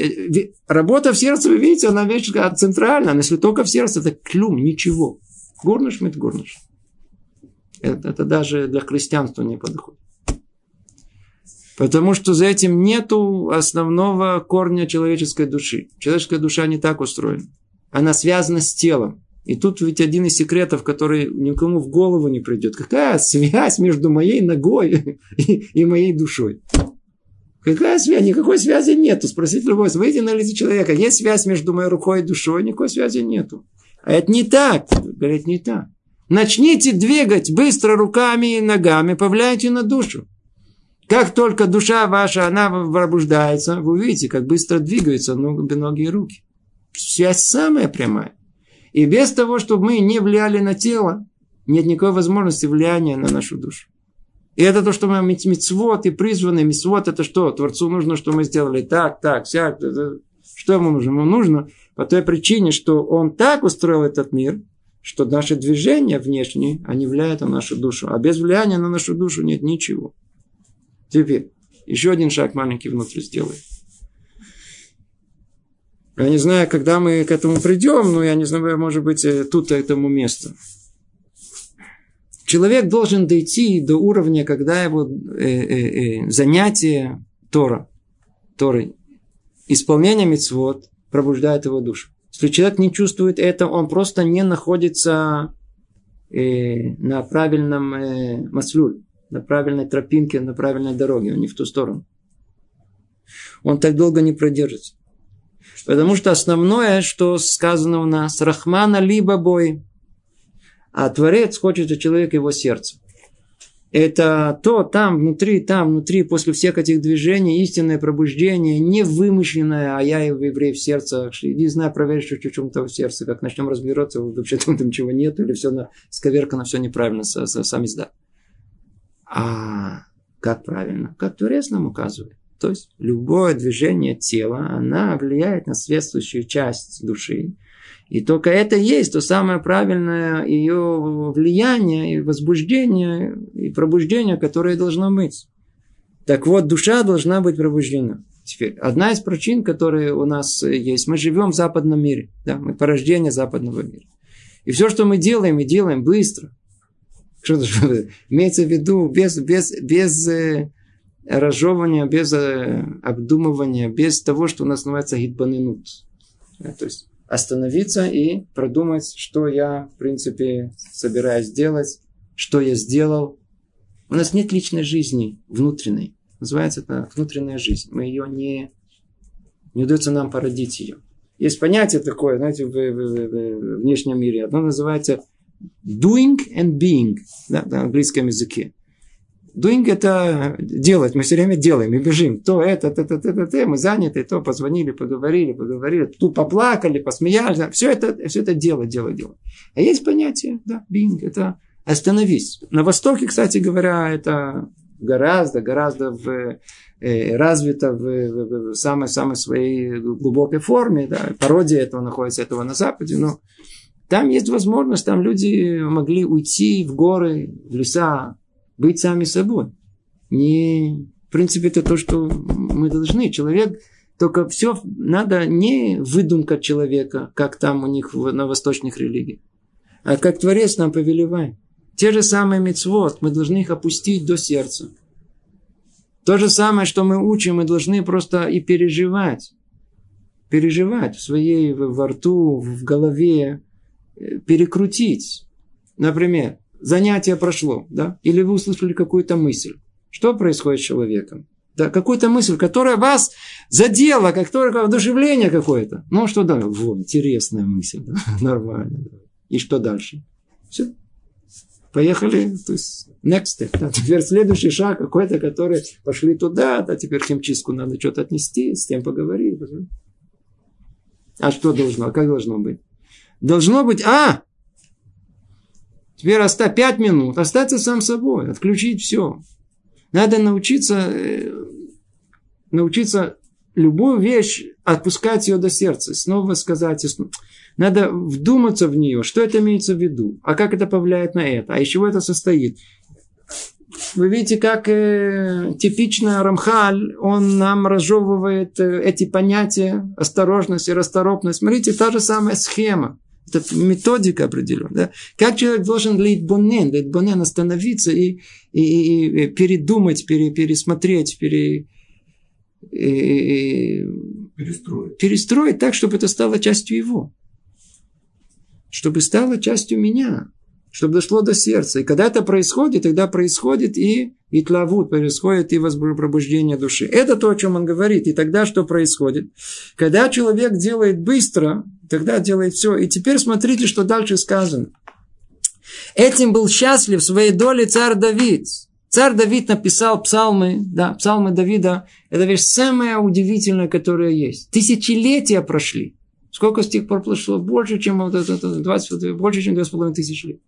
работа в сердце, вы видите, она вещь центральная, но если только в сердце, это клюм, ничего. Горныш, мит горныш. Это, это даже для христианства не подходит. Потому что за этим нету основного корня человеческой души. Человеческая душа не так устроена. Она связана с телом. И тут ведь один из секретов, который никому в голову не придет. Какая связь между моей ногой и, моей душой? Какая связь? Никакой связи нету. Спросите любой, выйди на лице человека. Есть связь между моей рукой и душой? Никакой связи нету. А это не так. Говорят, не так. Начните двигать быстро руками и ногами, повлияйте на душу. Как только душа ваша, она пробуждается, вы увидите, как быстро двигаются ноги и руки. Связь самая прямая. И без того, чтобы мы не влияли на тело, нет никакой возможности влияния на нашу душу. И это то, что мы мецвод и призваны. Мецвод это что? Творцу нужно, что мы сделали так, так, всяк. Что ему нужно? Ему нужно по той причине, что он так устроил этот мир, что наши движения внешние, они влияют на нашу душу. А без влияния на нашу душу нет ничего. Теперь, еще один шаг маленький внутрь сделаем. Я не знаю, когда мы к этому придем, но я не знаю, может быть, э, тут этому месту. Человек должен дойти до уровня, когда его э, э, э, занятие Тора, Торой, исполнение мецвод пробуждает его душу. Если человек не чувствует это, он просто не находится э, на правильном э, маслюле, на правильной тропинке, на правильной дороге, он не в ту сторону. Он так долго не продержится. Потому что основное, что сказано у нас, Рахмана либо бой, а Творец хочет у человека его сердце. Это то там внутри, там внутри, после всех этих движений, истинное пробуждение, не вымышленное, а я еврей в сердце. Иди, знаю, проверь, что в чем-то в сердце. Как начнем разбираться, вообще там, там чего нет, или все на, сковеркано, все неправильно, сам изда. А как правильно? Как Творец нам указывает. То есть любое движение тела, она влияет на соответствующую часть души. И только это есть то самое правильное ее влияние и возбуждение и пробуждение, которое должно быть. Так вот, душа должна быть пробуждена. Теперь, одна из причин, которые у нас есть, мы живем в западном мире. Да, мы порождение западного мира. И все, что мы делаем, мы делаем быстро. Что, что имеется в виду без, без, без э, разжевывания, без э, обдумывания, без того, что у нас называется гидбанинут. То есть остановиться и продумать, что я, в принципе, собираюсь делать, что я сделал. У нас нет личной жизни внутренней. Называется это внутренняя жизнь. Мы ее не... Не удается нам породить ее. Есть понятие такое, знаете, в, в, в, в внешнем мире. Одно называется doing and being да, на английском языке. Doing это делать, мы все время делаем и бежим. То это, то, то, то, то, то, мы заняты, то позвонили, поговорили, поговорили, тут поплакали, посмеялись. Все это, все это дело, дело, дело. А есть понятие, да, being, это остановись. На Востоке, кстати говоря, это гораздо, гораздо в, э, развито в, в, в самой, самой своей глубокой форме. Да. Пародия этого находится этого на Западе, но там есть возможность, там люди могли уйти в горы, в леса, быть сами собой. Не, в принципе, это то, что мы должны. Человек, только все надо не выдумка человека, как там у них на восточных религиях, а как Творец нам повелевает. Те же самые мецвод, мы должны их опустить до сердца. То же самое, что мы учим, мы должны просто и переживать. Переживать в своей, во рту, в голове, перекрутить. Например, занятие прошло, да, или вы услышали какую-то мысль. Что происходит с человеком? Да, какую-то мысль, которая вас задела, как только одушевление какое-то. Ну, что дальше? Во, интересная мысль, да? нормально. Да. И что дальше? Все. Поехали, то есть next step. Да, теперь следующий шаг какой-то, который пошли туда, да, теперь химчистку надо что-то отнести, с тем поговорить. А что должно, как должно быть? Должно быть, а, Теперь оставь пять минут, остаться сам собой, отключить все. Надо научиться, э, научиться любую вещь отпускать ее до сердца, снова сказать. Надо вдуматься в нее, что это имеется в виду, а как это повлияет на это, а из чего это состоит. Вы видите, как э, типично Рамхаль, он нам разжевывает э, эти понятия, осторожность и расторопность. Смотрите, та же самая схема. Это методика определенная. Да? Как человек должен лейтбонен, лейтбонен остановиться и, и, и передумать, пере, пересмотреть, пере, и, перестроить. перестроить так, чтобы это стало частью его. Чтобы стало частью меня чтобы дошло до сердца. И когда это происходит, тогда происходит и и тлавут, происходит и пробуждение души. Это то, о чем он говорит. И тогда что происходит? Когда человек делает быстро, тогда делает все. И теперь смотрите, что дальше сказано. Этим был счастлив в своей доле царь Давид. Царь Давид написал псалмы, да, псалмы Давида. Это вещь самая удивительная, которая есть. Тысячелетия прошли. Сколько с тех пор прошло? Больше, чем вот это, 20, больше, чем 2,5 тысячи лет.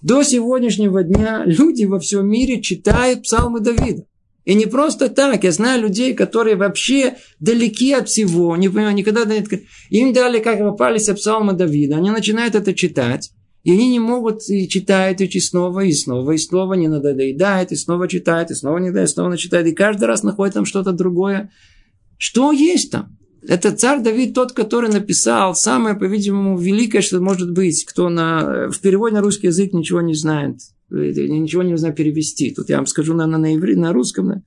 До сегодняшнего дня люди во всем мире читают псалмы Давида. И не просто так. Я знаю людей, которые вообще далеки от всего, не понимаю, никогда... Им дали, как попались псалмы Давида. Они начинают это читать. И они не могут и читают и снова, и снова, и снова не надоедает, и снова читают, и снова не дает, и снова начитает. И каждый раз находит там что-то другое. Что есть там? Это царь Давид тот, который написал самое, по-видимому, великое, что может быть, кто на, в переводе на русский язык ничего не знает, ничего не знает перевести. Тут я вам скажу, наверное, на иври, на русском. Да?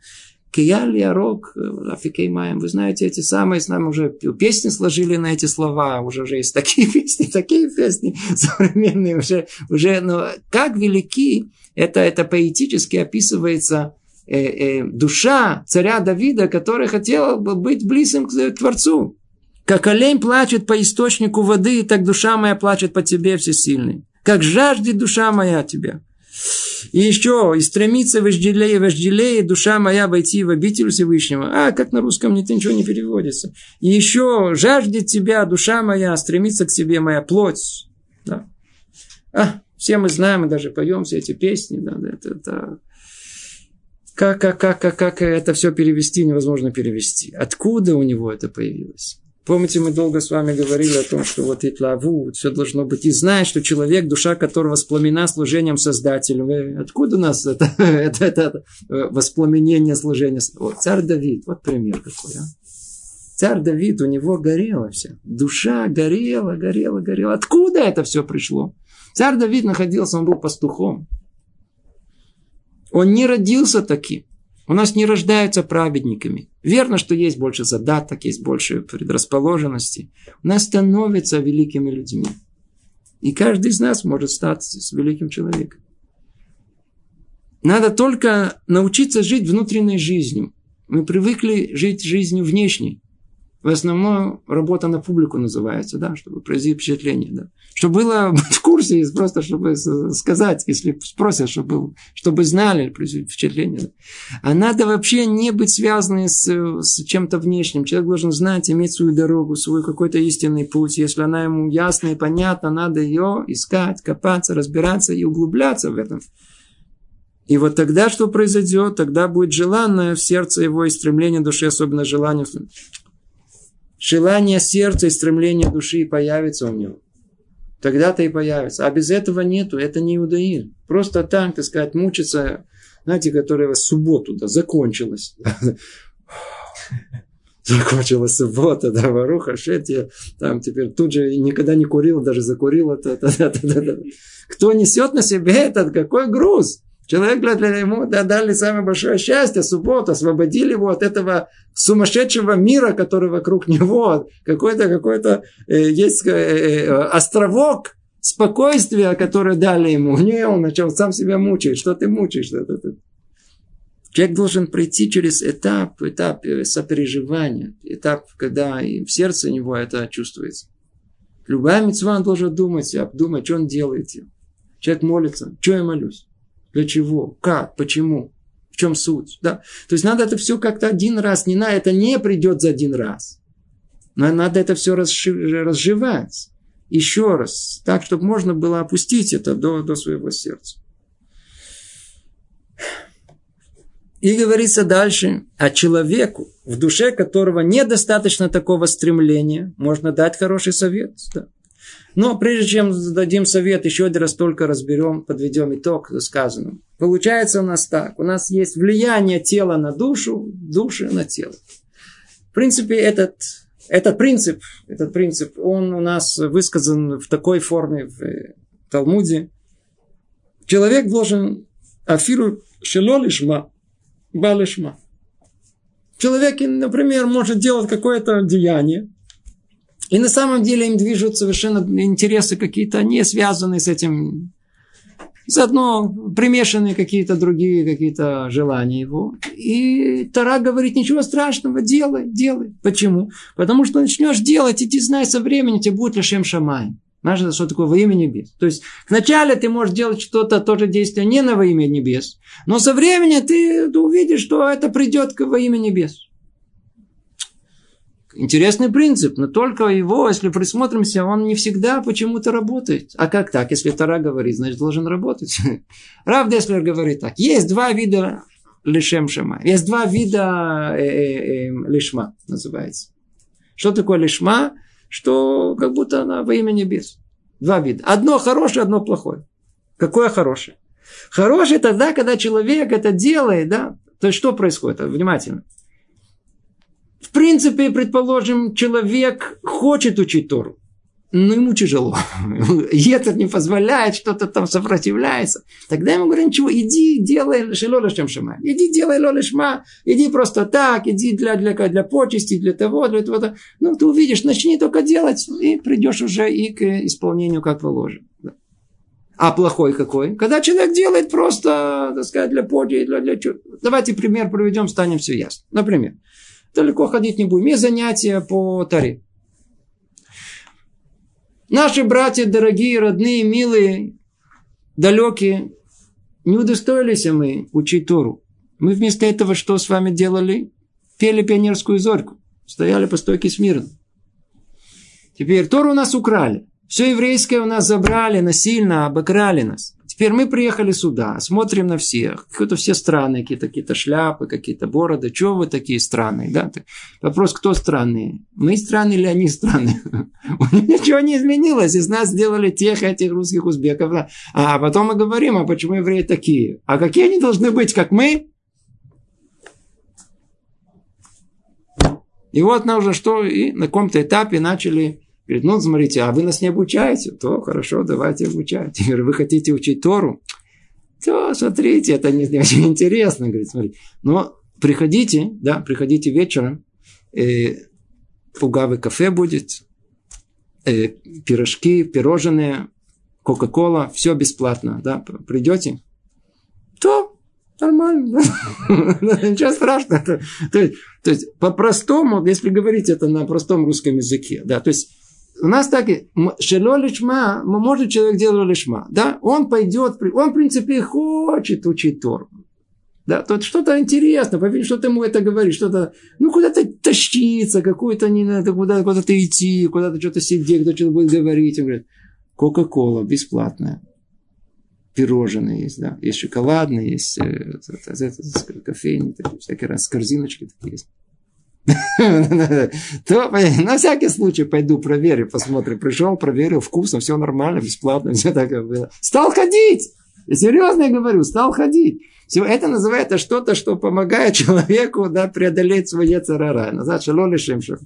Кияли Арок, Афикей Маем. Вы знаете, эти самые, с нами уже песни сложили на эти слова. Уже, уже есть такие песни, такие песни современные. Уже, уже, но как велики, это, это поэтически описывается э, э, душа царя Давида, который хотел бы быть близким к Творцу. Как олень плачет по источнику воды, так душа моя плачет по тебе, всесильный. Как жаждет душа моя тебя. И еще, и стремится вожделее, вожделее, душа моя войти в обитель Всевышнего. А, как на русском нет, ничего не переводится. И еще, жаждет тебя, душа моя, стремится к себе моя плоть. Да. А, все мы знаем, мы даже поем все эти песни. Да, это, это... Как, как, как, как, как это все перевести, невозможно перевести. Откуда у него это появилось? Помните, мы долго с вами говорили о том, что вот Итлаву, все должно быть. И знает, что человек, душа которого воспламена служением Создателю. Откуда у нас это, это, это, это воспламенение служения? Вот, царь Давид, вот пример какой, а. Царь Давид, у него горело все. Душа горела, горела, горела. Откуда это все пришло? Царь Давид находился, он был пастухом. Он не родился таким. У нас не рождаются праведниками. Верно, что есть больше задаток, есть больше предрасположенности. У нас становятся великими людьми. И каждый из нас может стать с великим человеком. Надо только научиться жить внутренней жизнью. Мы привыкли жить жизнью внешней. В основном работа на публику называется, да, чтобы произвести впечатление, да. Чтобы было в курсе, просто чтобы сказать, если спросят, чтобы, чтобы знали, произвести впечатление. Да. А надо вообще не быть связанным с, с чем-то внешним. Человек должен знать, иметь свою дорогу, свой какой-то истинный путь. Если она ему ясна и понятна, надо ее искать, копаться, разбираться и углубляться в этом. И вот тогда что произойдет? Тогда будет желанное в сердце его и стремление души, особенно желание желание сердца и стремление души появится у него. Тогда-то и появится. А без этого нету. Это не иудаизм. Просто так, так сказать, мучиться, знаете, которая субботу да, закончилась. Закончилась суббота, да, Варуха, Шет, я там теперь тут же никогда не курил, даже закурил. Кто несет на себе этот, какой груз? Человек для ему дали самое большое счастье, субботу, освободили его от этого сумасшедшего мира, который вокруг него. Какой-то, какой-то э, есть э, э, островок спокойствия, который дали ему. Не, он начал сам себя мучить. Что ты мучаешь? Человек должен пройти через этап, этап э, сопереживания, этап, когда в сердце него это чувствуется. Любая мецва должен думать, обдумать, что он делает. Человек молится, что я молюсь. Для чего? Как? Почему? В чем суть? Да? То есть надо это все как-то один раз, не на это не придет за один раз. Но надо это все разжевать. Еще раз. Так, чтобы можно было опустить это до, до своего сердца. И говорится дальше, а человеку, в душе которого недостаточно такого стремления, можно дать хороший совет. Да. Но прежде чем дадим совет, еще один раз только разберем, подведем итог сказанному. Получается у нас так. У нас есть влияние тела на душу, души на тело. В принципе, этот, этот принцип, этот принцип, он у нас высказан в такой форме в Талмуде. Человек должен афиру шело лишма, балишма. Человек, например, может делать какое-то деяние, и на самом деле им движут совершенно интересы какие-то не связанные с этим. Заодно примешаны какие-то другие какие-то желания его. И Тара говорит, ничего страшного, делай, делай. Почему? Потому что начнешь делать, и ты знаешь, со временем тебе будет лишем шамай. Знаешь, что такое во имя небес? То есть, вначале ты можешь делать что-то, тоже действие не на во имя небес, но со временем ты увидишь, что это придет к во имя небес. Интересный принцип, но только его, если присмотримся, он не всегда почему-то работает. А как так? Если Тара говорит, значит, должен работать. Рав Деслер говорит так. Есть два вида лишем шама. Есть два вида э, э, э, лишма, называется. Что такое лишма? Что как будто она во имя небес. Два вида. Одно хорошее, одно плохое. Какое хорошее? Хорошее тогда, когда человек это делает, да? То есть что происходит? Внимательно. В принципе, предположим, человек хочет учить Тору. но ему тяжело. Это не позволяет, что-то там сопротивляется. Тогда ему говорят, ничего, иди, делай шелола чем шама. Иди, делай лола шма. Иди просто так, иди для, для, для почести, для того, для того. Ну, ты увидишь, начни только делать, и придешь уже и к исполнению, как положено. А плохой какой? Когда человек делает просто, так сказать, для почести, для, для чего. Давайте пример проведем, станем все ясно. Например, далеко ходить не будем. Есть занятия по таре. Наши братья, дорогие, родные, милые, далекие, не удостоились мы учить Тору. Мы вместо этого что с вами делали? Пели пионерскую зорьку. Стояли по стойке смирно. Теперь Тору у нас украли. Все еврейское у нас забрали насильно, обокрали нас. Теперь мы приехали сюда, смотрим на всех. Какие-то все странные, какие-то какие шляпы, какие-то бороды. Чего вы такие странные? Да? Вопрос, кто странные? Мы странные или они странные? Ничего не изменилось. Из нас сделали тех этих русских узбеков. Да? А потом мы говорим, а почему евреи такие? А какие они должны быть, как мы? И вот на уже что, и на каком-то этапе начали Говорит, ну, смотрите, а вы нас не обучаете? То хорошо, давайте обучайте. Говорю, вы хотите учить Тору? То, смотрите, это не, не очень интересно. Говорит, смотрите. Но приходите, да, приходите вечером. Э, у кафе будет. Э, пирожки, пирожные, Кока-кола, все бесплатно, да, придете, то нормально, ничего страшного. То есть, то есть по-простому, если говорить это на простом русском языке, да, то есть у нас так, шело лишма, может человек делать лишма, да, он пойдет, он, в принципе, хочет учить Тору. Да, тут что-то интересно, что ты ему это говоришь, что-то, ну, куда-то тащиться, какую-то не надо, куда, куда-то идти, куда-то что-то сидеть, кто что-то будет говорить. Он говорит, Кока-кола бесплатная. Пирожные есть, да, есть шоколадные, есть э, кофейни, всякие раз, корзиночки такие есть. То на всякий случай пойду проверю, посмотрю. Пришел, проверил, вкусно, все нормально, бесплатно, все так было. Стал ходить! И серьезно я говорю, стал ходить. Все это называется что-то, что помогает человеку да, преодолеть свои царара. Назад шимшев.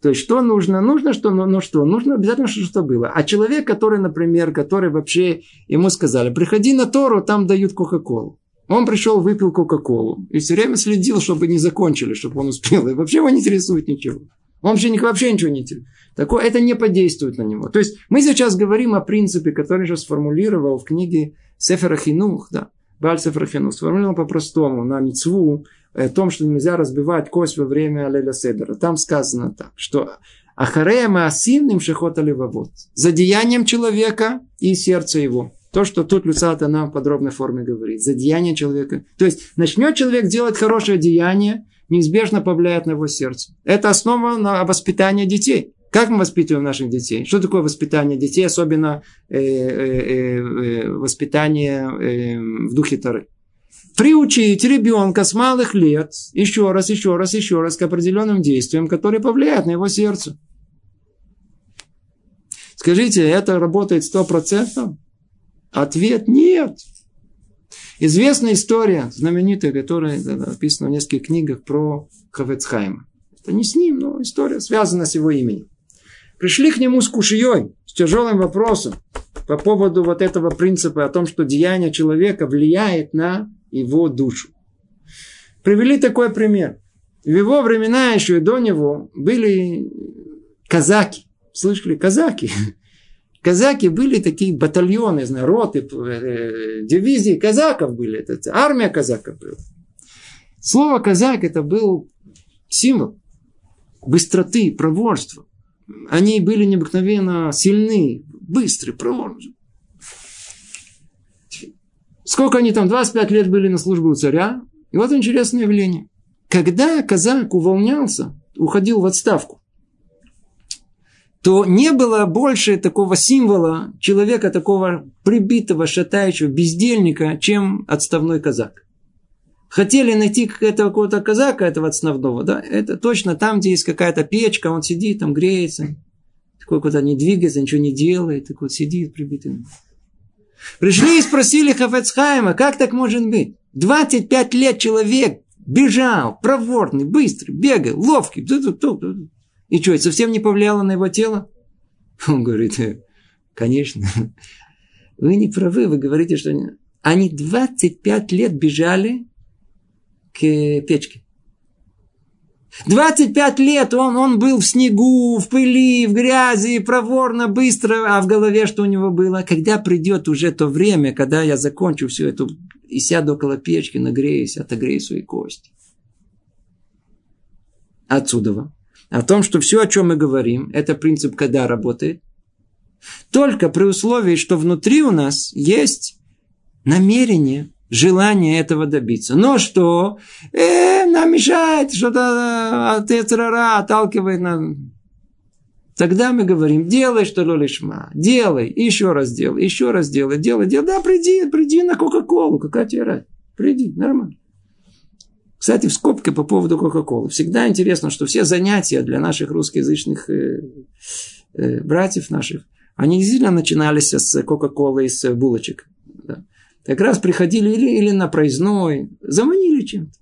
То есть, что нужно? Нужно что? Ну, ну что? Нужно обязательно, что, что было. А человек, который, например, который вообще, ему сказали, приходи на Тору, там дают Кока-Колу. Он пришел, выпил Кока-Колу. И все время следил, чтобы не закончили, чтобы он успел. И вообще его не интересует ничего. Он вообще, вообще ничего не интересует. Такое, это не подействует на него. То есть, мы сейчас говорим о принципе, который же сформулировал в книге Сефера Хинух, да, Баль Сефера Хинух, сформулировал по-простому на мицву, о том, что нельзя разбивать кость во время Алеля Седера. Там сказано так, что Ахарея Маасинным Шехота Левовод. За деянием человека и сердце его. То, что тут Люцата нам в подробной форме говорит. За деяние человека. То есть, начнет человек делать хорошее деяние, неизбежно повлияет на его сердце. Это основа на воспитание детей. Как мы воспитываем наших детей? Что такое воспитание детей, особенно э, э, э, воспитание э, в духе Тары? Приучить ребенка с малых лет еще раз, еще раз, еще раз к определенным действиям, которые повлияют на его сердце. Скажите, это работает сто процентов? Ответ нет. Известная история, знаменитая, которая написана в нескольких книгах про Хавецхайма. Это не с ним, но история связана с его именем. Пришли к нему с кушией, с тяжелым вопросом по поводу вот этого принципа о том, что деяние человека влияет на его душу. Привели такой пример. В его времена еще и до него были казаки. Слышали? Казаки. Казаки были такие батальоны, роты, э, дивизии казаков были. Это, армия казаков была. Слово казак это был символ быстроты, проворства. Они были необыкновенно сильны, быстрые, проворные. Сколько они там, 25 лет были на службе у царя. И вот интересное явление. Когда казак увольнялся, уходил в отставку, то не было больше такого символа человека, такого прибитого, шатающего, бездельника, чем отставной казак. Хотели найти какого-то казака, этого отставного, да, это точно там, где есть какая-то печка, он сидит, там греется, такой куда не двигается, ничего не делает, такой вот сидит прибитый. Пришли и спросили Хафецхайма, как так может быть? 25 лет человек бежал, проворный, быстрый, бегал, ловкий. И что, это совсем не повлияло на его тело? Он говорит, конечно, вы не правы, вы говорите, что они 25 лет бежали к печке. 25 лет он, он был в снегу, в пыли, в грязи, проворно, быстро, а в голове что у него было? Когда придет уже то время, когда я закончу всю эту и сяду около печки, нагреюсь, отогрею свои кости. Отсюда. О том, что все, о чем мы говорим, это принцип, когда работает. Только при условии, что внутри у нас есть намерение, желание этого добиться. Но что? Э, нам мешает, что-то от Эцерара отталкивает нас. Тогда мы говорим, делай, что ли лишма, делай, еще раз делай, еще раз делай, делай, делай. Да, приди, приди на Кока-Колу, какая тебе разница. Приди, нормально. Кстати, в скобке по поводу Кока-Колы. Всегда интересно, что все занятия для наших русскоязычных э, э, братьев наших, они действительно начинались с Кока-Колы, с булочек. Да. Как раз приходили или, или на проездной, заманили чем-то.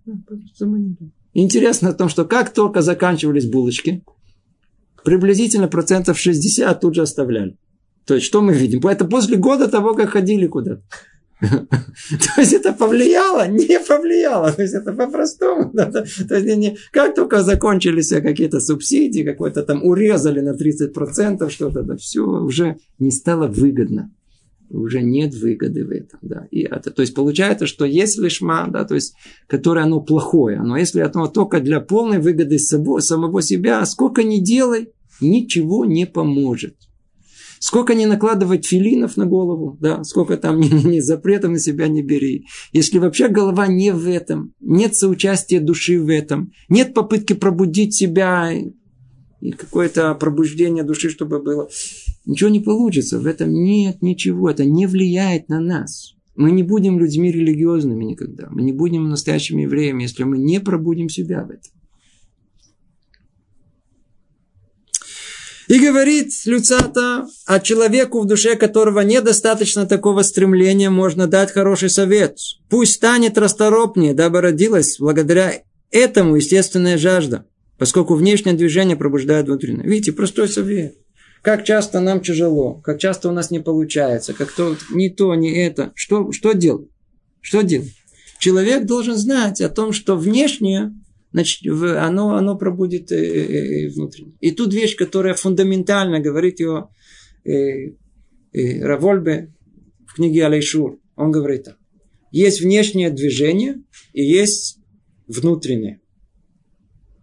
Заманили. Интересно о том, что как только заканчивались булочки, приблизительно процентов 60 тут же оставляли. То есть, что мы видим? Это после года того, как ходили куда-то. То есть это повлияло? Не повлияло. То есть это по-простому. То есть не, как только закончились какие-то субсидии, какой-то там урезали на 30% что-то, да все уже не стало выгодно. Уже нет выгоды в этом. Да. И это, то есть получается, что если шма, да, то есть, которое оно плохое, но если оно только для полной выгоды собой, самого себя, сколько ни делай, ничего не поможет. Сколько не накладывать филинов на голову, да, сколько там ни, ни запретов на себя не бери. Если вообще голова не в этом, нет соучастия души в этом, нет попытки пробудить себя и какое-то пробуждение души, чтобы было, ничего не получится. В этом нет ничего, это не влияет на нас. Мы не будем людьми религиозными никогда. Мы не будем настоящими евреями, если мы не пробудим себя в этом. И говорит Люцата, а человеку, в душе которого недостаточно такого стремления, можно дать хороший совет. Пусть станет расторопнее, дабы родилась благодаря этому естественная жажда, поскольку внешнее движение пробуждает внутреннее. Видите, простой совет. Как часто нам тяжело, как часто у нас не получается, как то, не то, не это. Что, что делать? Что делать? Человек должен знать о том, что внешнее значит, оно, оно пробудит э, э, э, внутренне. И тут вещь, которая фундаментально говорит его Равольбе в книге Алейшур. Он говорит так. Есть внешнее движение и есть внутреннее.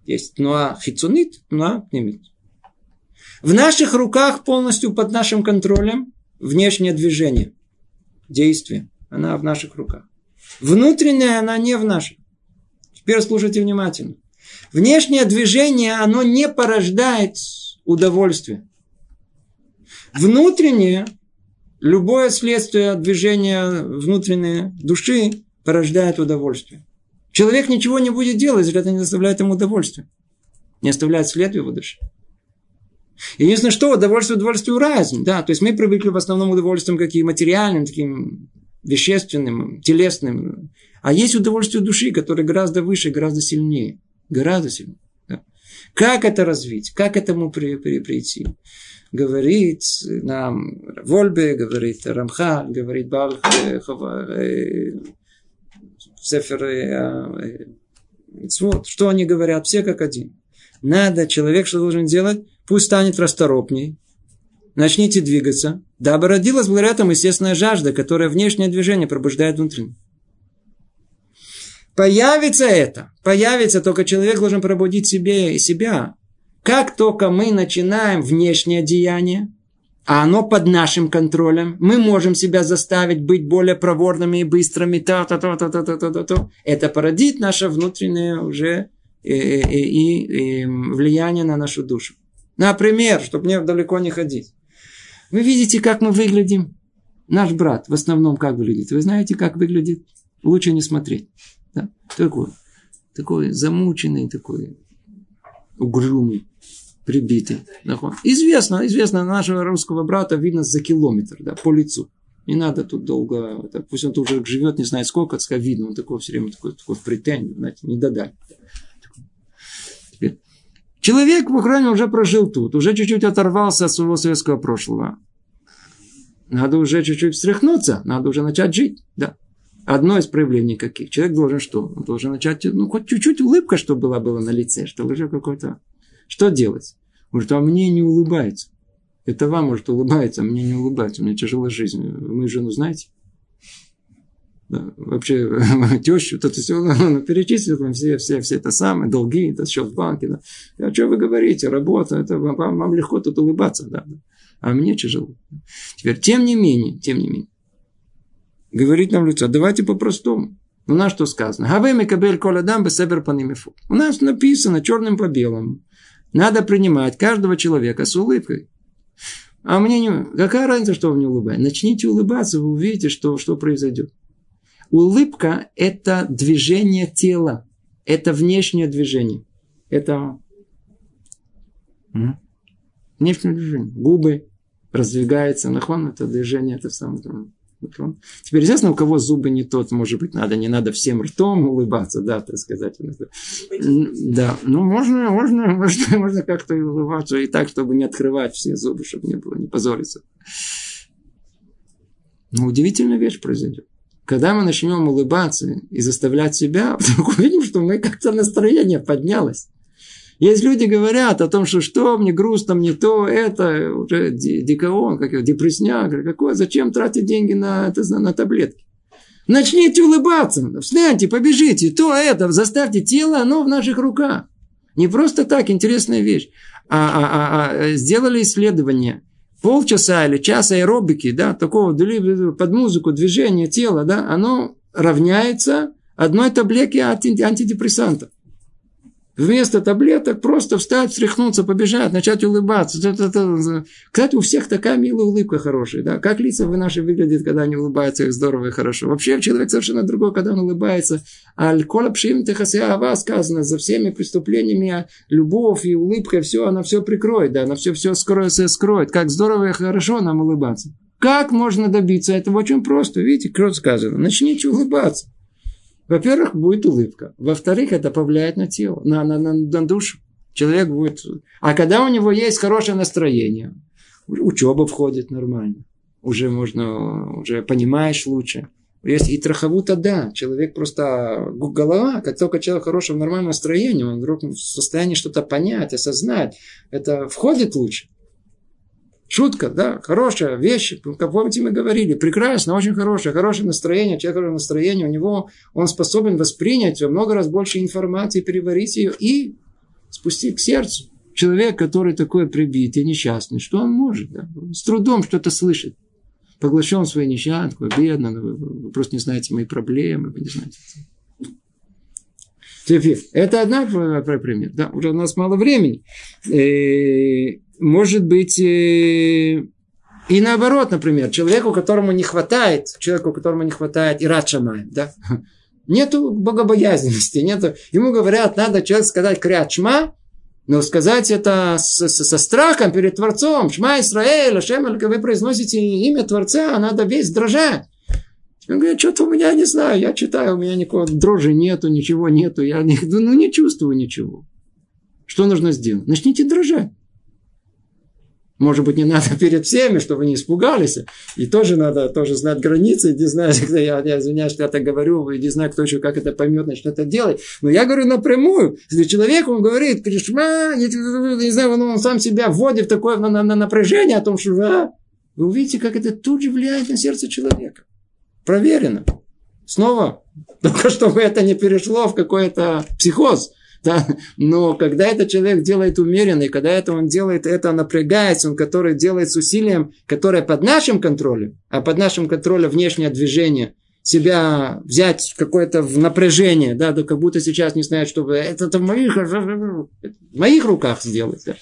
Есть нуа хицунит, нуа пнемит. В наших руках полностью под нашим контролем внешнее движение, действие. Она в наших руках. Внутренняя она не в наших. Теперь слушайте внимательно. Внешнее движение, оно не порождает удовольствие. Внутреннее, любое следствие движения внутренней души порождает удовольствие. Человек ничего не будет делать, если это не доставляет ему удовольствия. Не оставляет след в его душе. Единственное, что удовольствие удовольствию рознь. Да, то есть мы привыкли в основном удовольствием каким материальным, таким вещественным, телесным. А есть удовольствие души, которое гораздо выше, гораздо сильнее. Гораздо сильнее. Да. Как это развить? Как этому при, при, прийти? Говорит нам Вольбе, говорит Рамха, говорит Балх, э, э, Сефер э, вот, что они говорят, все как один. Надо, человек что должен делать? Пусть станет расторопней, начните двигаться, дабы родилась благодаря этому естественная жажда, которая внешнее движение пробуждает внутреннее. Появится это, появится, только человек должен пробудить себе и себя. Как только мы начинаем внешнее деяние, а оно под нашим контролем, мы можем себя заставить быть более проворными и быстрыми, та -та -та -та -та -та -та -та -та. это породит наше внутреннее уже и, и, и, и влияние на нашу душу. Например, чтобы мне далеко не ходить. Вы видите, как мы выглядим? Наш брат в основном как выглядит? Вы знаете, как выглядит? Лучше не смотреть. Да? Такой, такой замученный, такой угрюмый, прибитый. Известно, известно, нашего русского брата видно за километр, да, по лицу. Не надо тут долго, это, пусть он тут уже живет, не знает сколько, так видно, он такой все время такой, такой в претензии, знаете, не додали. Человек в Украине уже прожил тут, уже чуть-чуть оторвался от своего советского прошлого. Надо уже чуть-чуть встряхнуться, надо уже начать жить. Да. Одно из проявлений каких. Человек должен что? Он должен начать, ну, хоть чуть-чуть улыбка, чтобы была, была на лице, что уже какой-то... Что делать? Может, а мне не улыбается. Это вам, может, улыбается, а мне не улыбается. У меня тяжелая жизнь. Вы жену знаете? Вообще, тещу, это все, ну, перечислил вам все, все, все это самое, долги, это счет в банке. Да. А что вы говорите, работа, это вам, вам легко тут улыбаться, да, да. А мне тяжело. Теперь, тем не менее, тем не менее, говорит нам лицо, давайте по-простому. У нас что сказано? Хавеме кабель коладам бесебер панимифу. У нас написано черным по белому. Надо принимать каждого человека с улыбкой. А мне не... Какая разница, что вы не улыбаетесь? Начните улыбаться, вы увидите, что, что произойдет. Улыбка – это движение тела. Это внешнее движение. Это внешнее движение. Губы раздвигаются. Нахон – это движение, это самое Теперь известно, у кого зубы не тот, может быть, надо, не надо всем ртом улыбаться, да, так сказать. Да, ну можно, можно, можно, можно как-то и улыбаться, и так, чтобы не открывать все зубы, чтобы не было, не позориться. Но удивительная вещь произойдет. Когда мы начнем улыбаться и заставлять себя, вдруг увидим, что мы как-то настроение поднялось. Есть люди говорят о том, что что, мне грустно, мне то, это, уже дикаон, как его, депрессняк, какой, зачем тратить деньги на, это, на таблетки. Начните улыбаться, встаньте, побежите, то, это, заставьте тело, оно в наших руках. Не просто так, интересная вещь. А, а, а, а сделали исследование. Полчаса или час аэробики, да, такого под музыку движения тела, да, оно равняется одной таблетке анти, антидепрессантов. Вместо таблеток просто встать, встряхнуться, побежать, начать улыбаться. Кстати, у всех такая милая улыбка хорошая. Да? Как лица вы наши выглядят, когда они улыбаются, их здорово и хорошо. Вообще человек совершенно другой, когда он улыбается. Аль-кола пшим техасиава сказано, за всеми преступлениями любовь и улыбка, все, она все прикроет, да, она все, все скроет, все скроет. Как здорово и хорошо нам улыбаться. Как можно добиться этого? Очень просто. Видите, крот сказано. Начните улыбаться. Во-первых, будет улыбка. Во-вторых, это повлияет на тело, на, на, на, на душу. Человек будет... А когда у него есть хорошее настроение, учеба входит нормально. Уже можно, уже понимаешь лучше. Есть и траховута, да. Человек просто голова, как только человек в хорошем нормальном настроении, он вдруг в состоянии что-то понять, осознать, это входит лучше. Шутка, да, хорошая вещь, как помните, мы говорили, прекрасно, очень хорошее, хорошее настроение, человек хорошее настроение, у него, он способен воспринять во много раз больше информации, переварить ее и спустить к сердцу. Человек, который такой прибитый, несчастный, что он может? Да? С трудом что-то слышит. Поглощен своей несчастной, бедно, вы, вы просто не знаете мои проблемы, вы не знаете. Это одна пример. Да, уже у нас мало времени. Э, может быть, э, и наоборот, например, человеку, которому не хватает, человеку, которому не хватает и рад шамаем, да, нету богобоязненности, нету, ему говорят, надо человек сказать крят шма, но сказать это с, с, со страхом перед Творцом, Шма Исраэль, Ашем, вы произносите имя Творца, надо весь дрожать. Он говорит, что-то у меня, не знаю, я читаю, у меня никакого дрожи нету, ничего нету, я не, ну, не чувствую ничего. Что нужно сделать? Начните дрожать. Может быть, не надо перед всеми, чтобы не испугались. И тоже надо тоже знать границы. Не знаю, я, я извиняюсь, что я так говорю, и не знаю, кто еще как это поймет, начнет это делать. Но я говорю напрямую. Если человек, он говорит, Кришма, не знаю, он, он сам себя вводит в такое на, на, на напряжение о том, что а, вы увидите, как это тут же влияет на сердце человека. Проверено. Снова, только чтобы это не перешло в какой-то психоз. Да? Но когда этот человек делает умеренно, и когда это он делает, это напрягается, он который делает с усилием, которое под нашим контролем, а под нашим контролем внешнее движение, себя взять какое-то в напряжение, да, да, как будто сейчас не знает, что это, это в моих, в моих руках сделать. Да.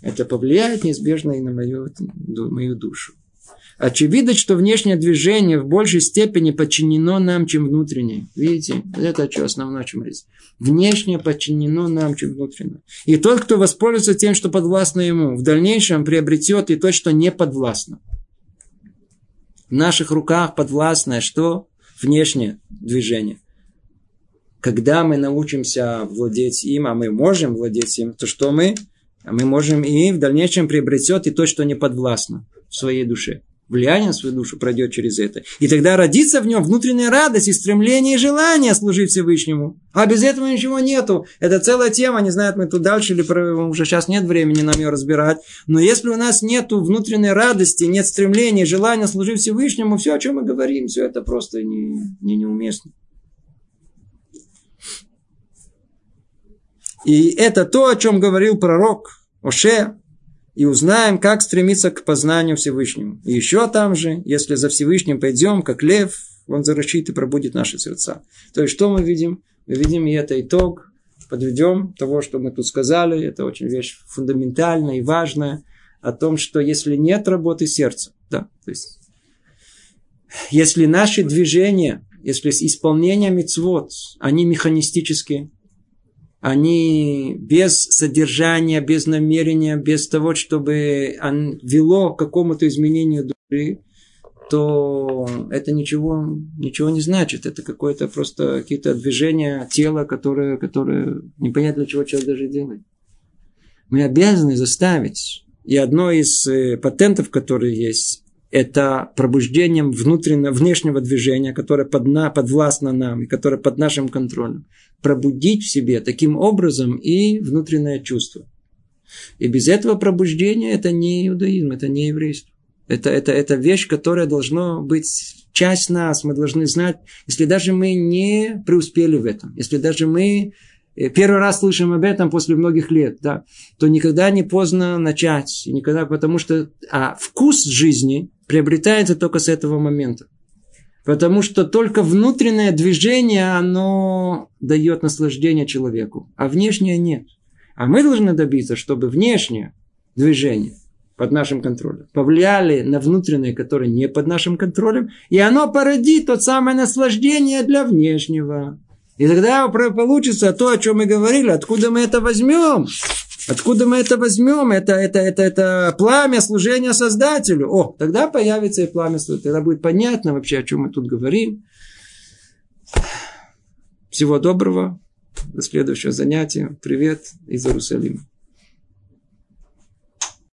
Это повлияет неизбежно и на мою, мою душу. Очевидно, что внешнее движение в большей степени подчинено нам, чем внутреннее. Видите, это что основное, чем речь. Внешнее подчинено нам, чем внутреннее. И тот, кто воспользуется тем, что подвластно ему, в дальнейшем приобретет и то, что не подвластно. В наших руках подвластное что? Внешнее движение. когда мы научимся владеть им, а мы можем владеть им, то что мы? А мы можем и в дальнейшем приобретет и то, что не подвластно в своей душе. Влияние на свою душу пройдет через это. И тогда родится в нем внутренняя радость и стремление и желание служить Всевышнему. А без этого ничего нету. Это целая тема, не знаю, мы тут дальше или уже сейчас нет времени нам ее разбирать. Но если у нас нету внутренней радости, нет стремления, желания служить Всевышнему, все, о чем мы говорим, все это просто не, не неуместно. И это то, о чем говорил пророк Оше, и узнаем, как стремиться к познанию Всевышнему. И еще там же, если за Всевышним пойдем, как лев, он зарычит и пробудит наши сердца. То есть, что мы видим? Мы видим, и это итог, подведем того, что мы тут сказали, это очень вещь фундаментальная и важная, о том, что если нет работы сердца, да, то есть, если наши движения, если исполнение мецвод, они механистические, они без содержания, без намерения, без того, чтобы он вело к какому-то изменению души, то это ничего, ничего не значит. Это какое-то просто какие-то движения тела, которые, которые непонятно для чего человек даже делает. Мы обязаны заставить. И одно из э, патентов, которые есть, это пробуждением внутреннего, внешнего движения, которое под, на, подвластно нам и которое под нашим контролем пробудить в себе таким образом и внутреннее чувство. И без этого пробуждения это не иудаизм, это не еврейство. Это, это, это вещь, которая должна быть часть нас. Мы должны знать, если даже мы не преуспели в этом, если даже мы первый раз слышим об этом после многих лет, да, то никогда не поздно начать. Никогда, потому что а вкус жизни приобретается только с этого момента. Потому что только внутреннее движение, оно дает наслаждение человеку, а внешнее нет. А мы должны добиться, чтобы внешнее движение под нашим контролем повлияли на внутреннее, которое не под нашим контролем, и оно породит то самое наслаждение для внешнего. И тогда получится то, о чем мы говорили, откуда мы это возьмем. Откуда мы это возьмем? Это, это, это, это пламя служения Создателю. О, тогда появится и пламя служения. Тогда будет понятно вообще, о чем мы тут говорим. Всего доброго. До следующего занятия. Привет из Иерусалима.